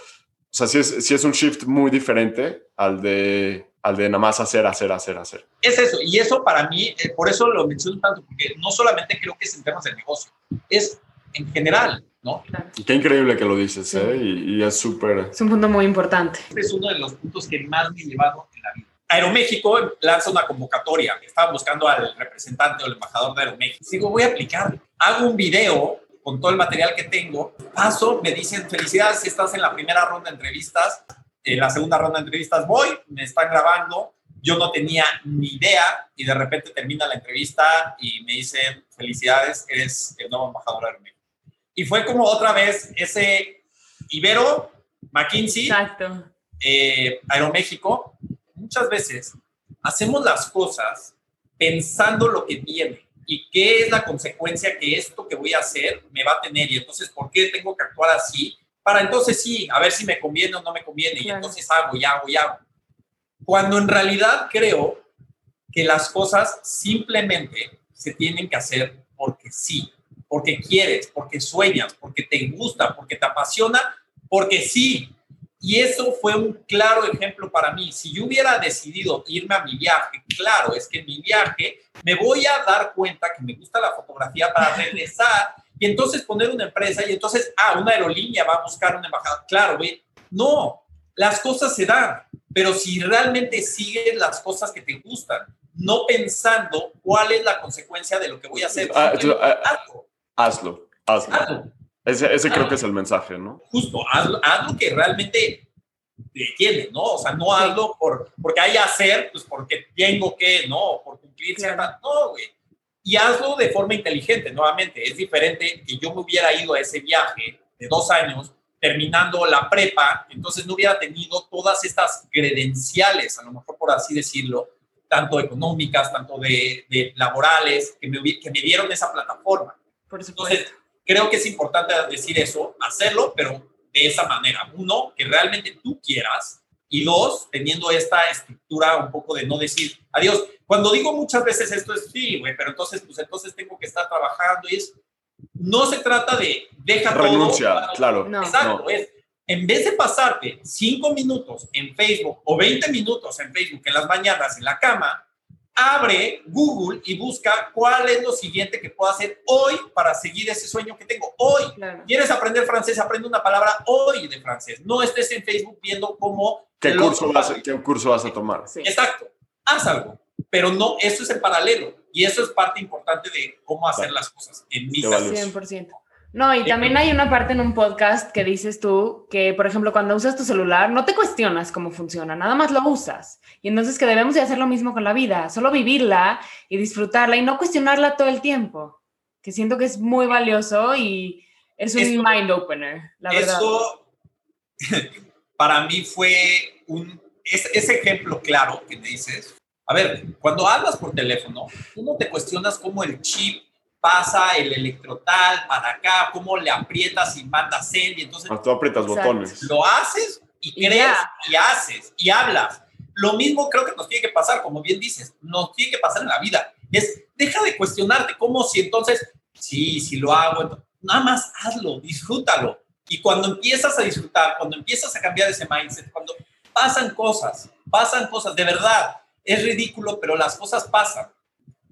sea, sí es, sí es un shift muy diferente al de, al de nada más hacer, hacer, hacer, hacer. Es eso, y eso para mí, eh, por eso lo menciono tanto, porque no solamente creo que es en temas de negocio, es en general, ¿no? Y qué increíble que lo dices, sí. ¿eh? Y, y es súper... Es un punto muy importante. Este es uno de los puntos que más me he llevado en la vida Aeroméxico lanza una convocatoria. Estaba buscando al representante o el embajador de Aeroméxico. Digo, voy a aplicar. Hago un video con todo el material que tengo. Paso, me dicen, felicidades, estás en la primera ronda de entrevistas. En la segunda ronda de entrevistas voy, me están grabando. Yo no tenía ni idea y de repente termina la entrevista y me dicen, felicidades, eres el nuevo embajador de Aeroméxico. Y fue como otra vez ese Ibero, McKinsey, Exacto. Eh, Aeroméxico, muchas veces hacemos las cosas pensando lo que viene y qué es la consecuencia que esto que voy a hacer me va a tener y entonces por qué tengo que actuar así para entonces sí, a ver si me conviene o no me conviene claro. y entonces hago y hago y hago. Cuando en realidad creo que las cosas simplemente se tienen que hacer porque sí, porque quieres, porque sueñas, porque te gusta, porque te apasiona, porque sí, y eso fue un claro ejemplo para mí. Si yo hubiera decidido irme a mi viaje, claro, es que en mi viaje me voy a dar cuenta que me gusta la fotografía para regresar y entonces poner una empresa y entonces, ah, una aerolínea va a buscar una embajada. Claro, güey. No, las cosas se dan, pero si realmente sigues las cosas que te gustan, no pensando cuál es la consecuencia de lo que voy a hacer. Ah, hazlo. Hazlo, hazlo. hazlo. Ese, ese creo que es el mensaje, ¿no? Justo, hazlo, hazlo que realmente te tiene, ¿no? O sea, no hazlo por, porque hay que hacer, pues porque tengo que, ¿no? Por cumplir cierta... No, güey. Y hazlo de forma inteligente, nuevamente. Es diferente que yo me hubiera ido a ese viaje de dos años terminando la prepa, entonces no hubiera tenido todas estas credenciales, a lo mejor por así decirlo, tanto económicas, tanto de, de laborales, que me, que me dieron esa plataforma. Por supuesto. Entonces, creo que es importante decir eso, hacerlo, pero de esa manera. Uno, que realmente tú quieras. Y dos, teniendo esta estructura un poco de no decir adiós. Cuando digo muchas veces esto es sí, güey, pero entonces, pues entonces tengo que estar trabajando y es, no se trata de deja Renuncia, claro. Exacto, es en vez de pasarte cinco minutos en Facebook o 20 minutos en Facebook en las mañanas en la cama, abre Google y busca cuál es lo siguiente que puedo hacer hoy para seguir ese sueño que tengo hoy. ¿Quieres aprender francés? Aprende una palabra hoy de francés. No estés en Facebook viendo cómo... ¿Qué, curso vas, ¿qué curso vas a tomar? Exacto. Haz algo. Pero no, eso es en paralelo. Y eso es parte importante de cómo hacer las cosas en mi 100%. No, y también hay una parte en un podcast que dices tú que, por ejemplo, cuando usas tu celular, no te cuestionas cómo funciona, nada más lo usas. Y entonces que debemos de hacer lo mismo con la vida, solo vivirla y disfrutarla y no cuestionarla todo el tiempo, que siento que es muy valioso y es un mind opener, la verdad. Eso para mí fue un, ese ejemplo claro que me dices. A ver, cuando hablas por teléfono, tú no te cuestionas cómo el chip pasa el electrotal para acá, cómo le aprietas y mandas send y entonces... tú aprietas botones. Lo haces y crees y haces y hablas. Lo mismo creo que nos tiene que pasar, como bien dices, nos tiene que pasar en la vida. Es, deja de cuestionarte como si entonces, sí, si lo hago, nada más hazlo, disfrútalo. Y cuando empiezas a disfrutar, cuando empiezas a cambiar ese mindset, cuando pasan cosas, pasan cosas, de verdad, es ridículo, pero las cosas pasan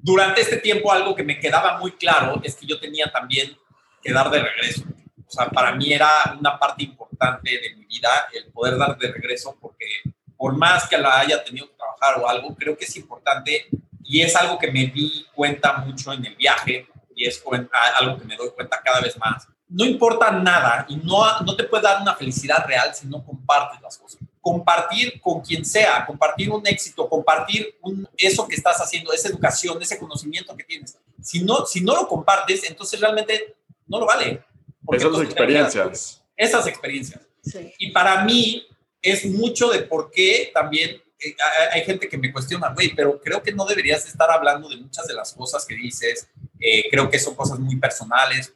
durante este tiempo algo que me quedaba muy claro es que yo tenía también que dar de regreso. O sea, para mí era una parte importante de mi vida el poder dar de regreso porque por más que la haya tenido que trabajar o algo, creo que es importante y es algo que me di cuenta mucho en el viaje y es algo que me doy cuenta cada vez más. No importa nada y no, no te puede dar una felicidad real si no compartes las cosas compartir con quien sea, compartir un éxito, compartir un, eso que estás haciendo, esa educación, ese conocimiento que tienes. Si no, si no lo compartes, entonces realmente no lo vale. Esas experiencias. Esas experiencias. Y para mí es mucho de por qué también eh, hay gente que me cuestiona, güey, pero creo que no deberías estar hablando de muchas de las cosas que dices. Eh, creo que son cosas muy personales.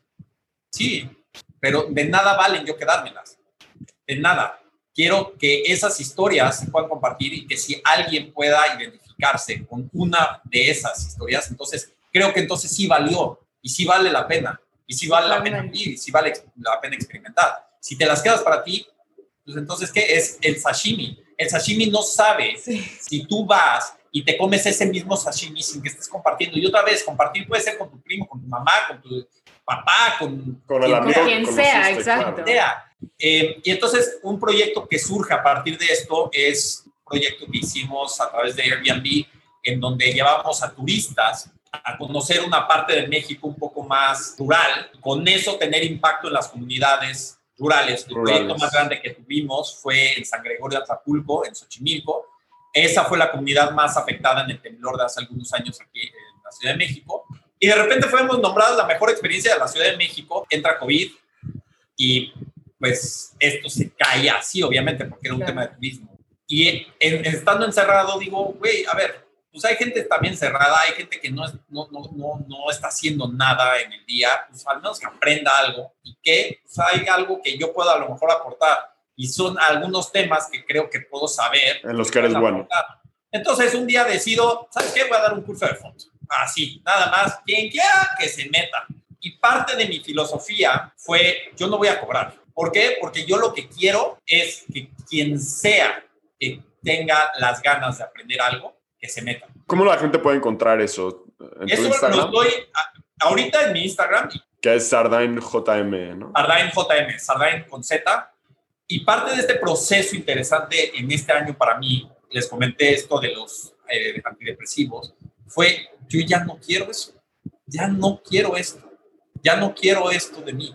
Sí, pero de nada valen yo quedármelas. De nada quiero que esas historias se puedan compartir y que si alguien pueda identificarse con una de esas historias, entonces creo que entonces sí valió y sí vale la pena y sí vale la pena vivir y sí vale la pena experimentar. Si te las quedas para ti, pues entonces, ¿qué es el sashimi? El sashimi no sabe si tú vas y te comes ese mismo sashimi sin que estés compartiendo. Y otra vez, compartir puede ser con tu primo, con tu mamá, con tu papá, con, con el amigo, quien sea, exacto. Eh, y entonces un proyecto que surge a partir de esto es un proyecto que hicimos a través de Airbnb, en donde llevamos a turistas a conocer una parte de México un poco más rural, con eso tener impacto en las comunidades rurales. El proyecto más grande que tuvimos fue en San Gregorio de Atlapulco, en Xochimilco. Esa fue la comunidad más afectada en el temblor de hace algunos años aquí en la Ciudad de México. Y de repente fuimos nombrados la mejor experiencia de la Ciudad de México. Entra COVID y pues esto se cae así, obviamente, porque era un tema de turismo. Y estando encerrado, digo, güey, a ver, pues hay gente también cerrada, hay gente que no, no, no, no, no está haciendo nada en el día, pues al menos que aprenda algo y que pues, hay algo que yo pueda a lo mejor aportar. Y son algunos temas que creo que puedo saber. En los que eres bueno. Entonces, un día decido, ¿sabes qué? Voy a dar un curso de fondo. Así, nada más. Quien quiera que se meta. Y parte de mi filosofía fue, yo no voy a cobrar. ¿Por qué? Porque yo lo que quiero es que quien sea que tenga las ganas de aprender algo, que se meta. ¿Cómo la gente puede encontrar eso? ¿En eso Instagram? lo doy ahorita en mi Instagram. Que es Sardain JM, ¿no? Sardain JM, Sardain con Z. Y parte de este proceso interesante en este año para mí, les comenté esto de los eh, antidepresivos, fue, yo ya no quiero eso, ya no quiero esto, ya no quiero esto de mí.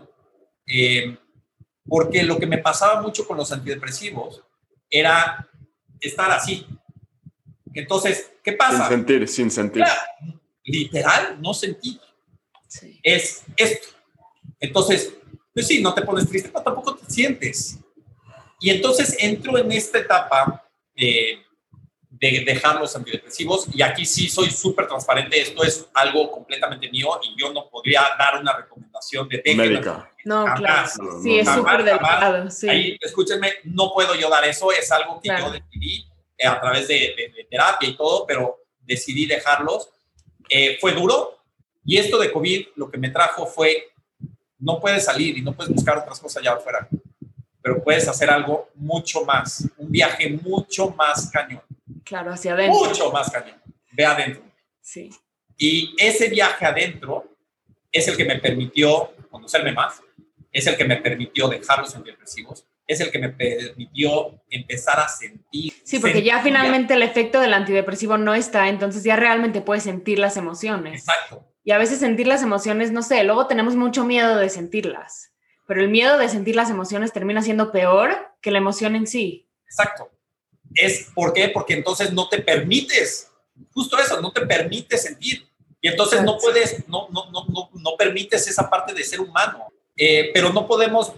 Eh, porque lo que me pasaba mucho con los antidepresivos era estar así. Entonces, ¿qué pasa? Sin sentir, sin sentir. literal, no sentir. Es esto. Entonces, pues sí, no te pones triste, pero tampoco te sientes. Y entonces entro en esta etapa de dejar los antidepresivos y aquí sí soy súper transparente, esto es algo completamente mío y yo no podría dar una recomendación de médica. No, claro. Sí, es súper delicado. Sí. Ahí, escúchenme, no puedo yo dar eso, es algo que yo decidí eh, a través de, terapia y todo, pero decidí dejarlos. Eh, fue duro y esto de COVID lo que me trajo fue no puedes salir y no puedes buscar otras cosas allá afuera, pero puedes hacer algo mucho más, un viaje mucho más cañón. Claro, hacia adentro. Mucho más cañón. Ve adentro. Sí. Y ese viaje adentro es el que me permitió conocerme más, es el que me permitió dejar los antidepresivos, es el que me permitió empezar a sentir. Sí, porque ya finalmente el efecto del antidepresivo no está, entonces ya realmente puedes sentir las emociones. Exacto. Y a veces sentir las emociones, no sé, luego tenemos mucho miedo de sentirlas, pero el miedo de sentir las emociones termina siendo peor que la emoción en sí. Exacto. Es ¿por qué? Porque entonces no te permites, justo eso, no te permites sentir. Y entonces no puedes, no, no, no, no, no permites esa parte de ser humano. Eh, pero no podemos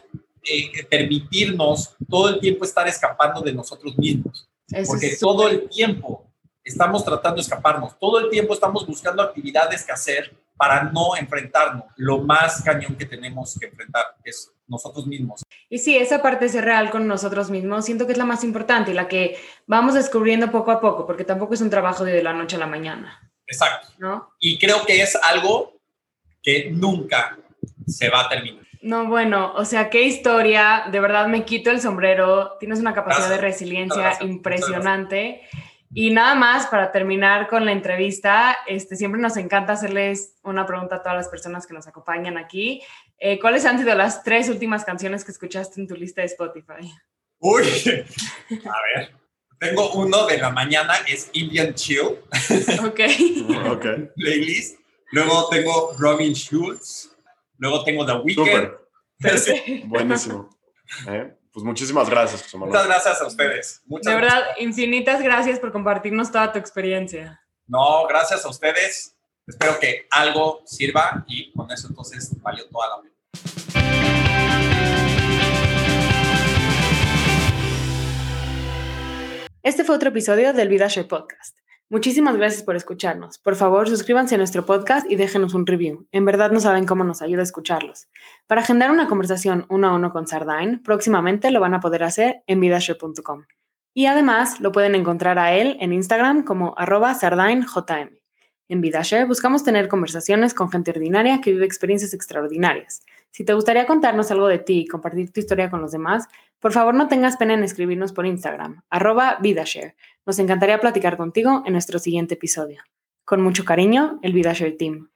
eh, permitirnos todo el tiempo estar escapando de nosotros mismos. porque todo el tiempo estamos tratando de escaparnos, todo el tiempo estamos buscando actividades que hacer para no enfrentarnos. Lo más cañón que tenemos que enfrentar es nosotros mismos. Y sí, esa parte de ser real con nosotros mismos, siento que es la más importante y la que vamos descubriendo poco a poco, porque tampoco es un trabajo de la noche a la mañana. Exacto. ¿No? Y creo que es algo que nunca se va a terminar. No, bueno, o sea, qué historia, de verdad me quito el sombrero, tienes una capacidad de resiliencia impresionante. Y nada más para terminar con la entrevista, este, siempre nos encanta hacerles una pregunta a todas las personas que nos acompañan aquí. Eh, ¿Cuáles han sido las tres últimas canciones que escuchaste en tu lista de Spotify? Uy, a ver, tengo uno de la mañana, es Indian Chill. Ok. ok. Playlist. Luego tengo Robin Schulz. Luego tengo The Weeknd. Buenísimo. Eh, pues muchísimas gracias, José Muchas gracias a ustedes. Muchas de verdad, infinitas gracias por compartirnos toda tu experiencia. No, gracias a ustedes. Espero que algo sirva y con eso entonces valió toda la pena. Este fue otro episodio del VidaShare Podcast. Muchísimas gracias por escucharnos. Por favor, suscríbanse a nuestro podcast y déjenos un review. En verdad no saben cómo nos ayuda escucharlos. Para agendar una conversación uno a uno con Sardine, próximamente lo van a poder hacer en vidashare.com. Y además lo pueden encontrar a él en Instagram como arroba. En VidaShare buscamos tener conversaciones con gente ordinaria que vive experiencias extraordinarias. Si te gustaría contarnos algo de ti y compartir tu historia con los demás, por favor no tengas pena en escribirnos por Instagram, arroba VidaShare. Nos encantaría platicar contigo en nuestro siguiente episodio. Con mucho cariño, el VidaShare Team.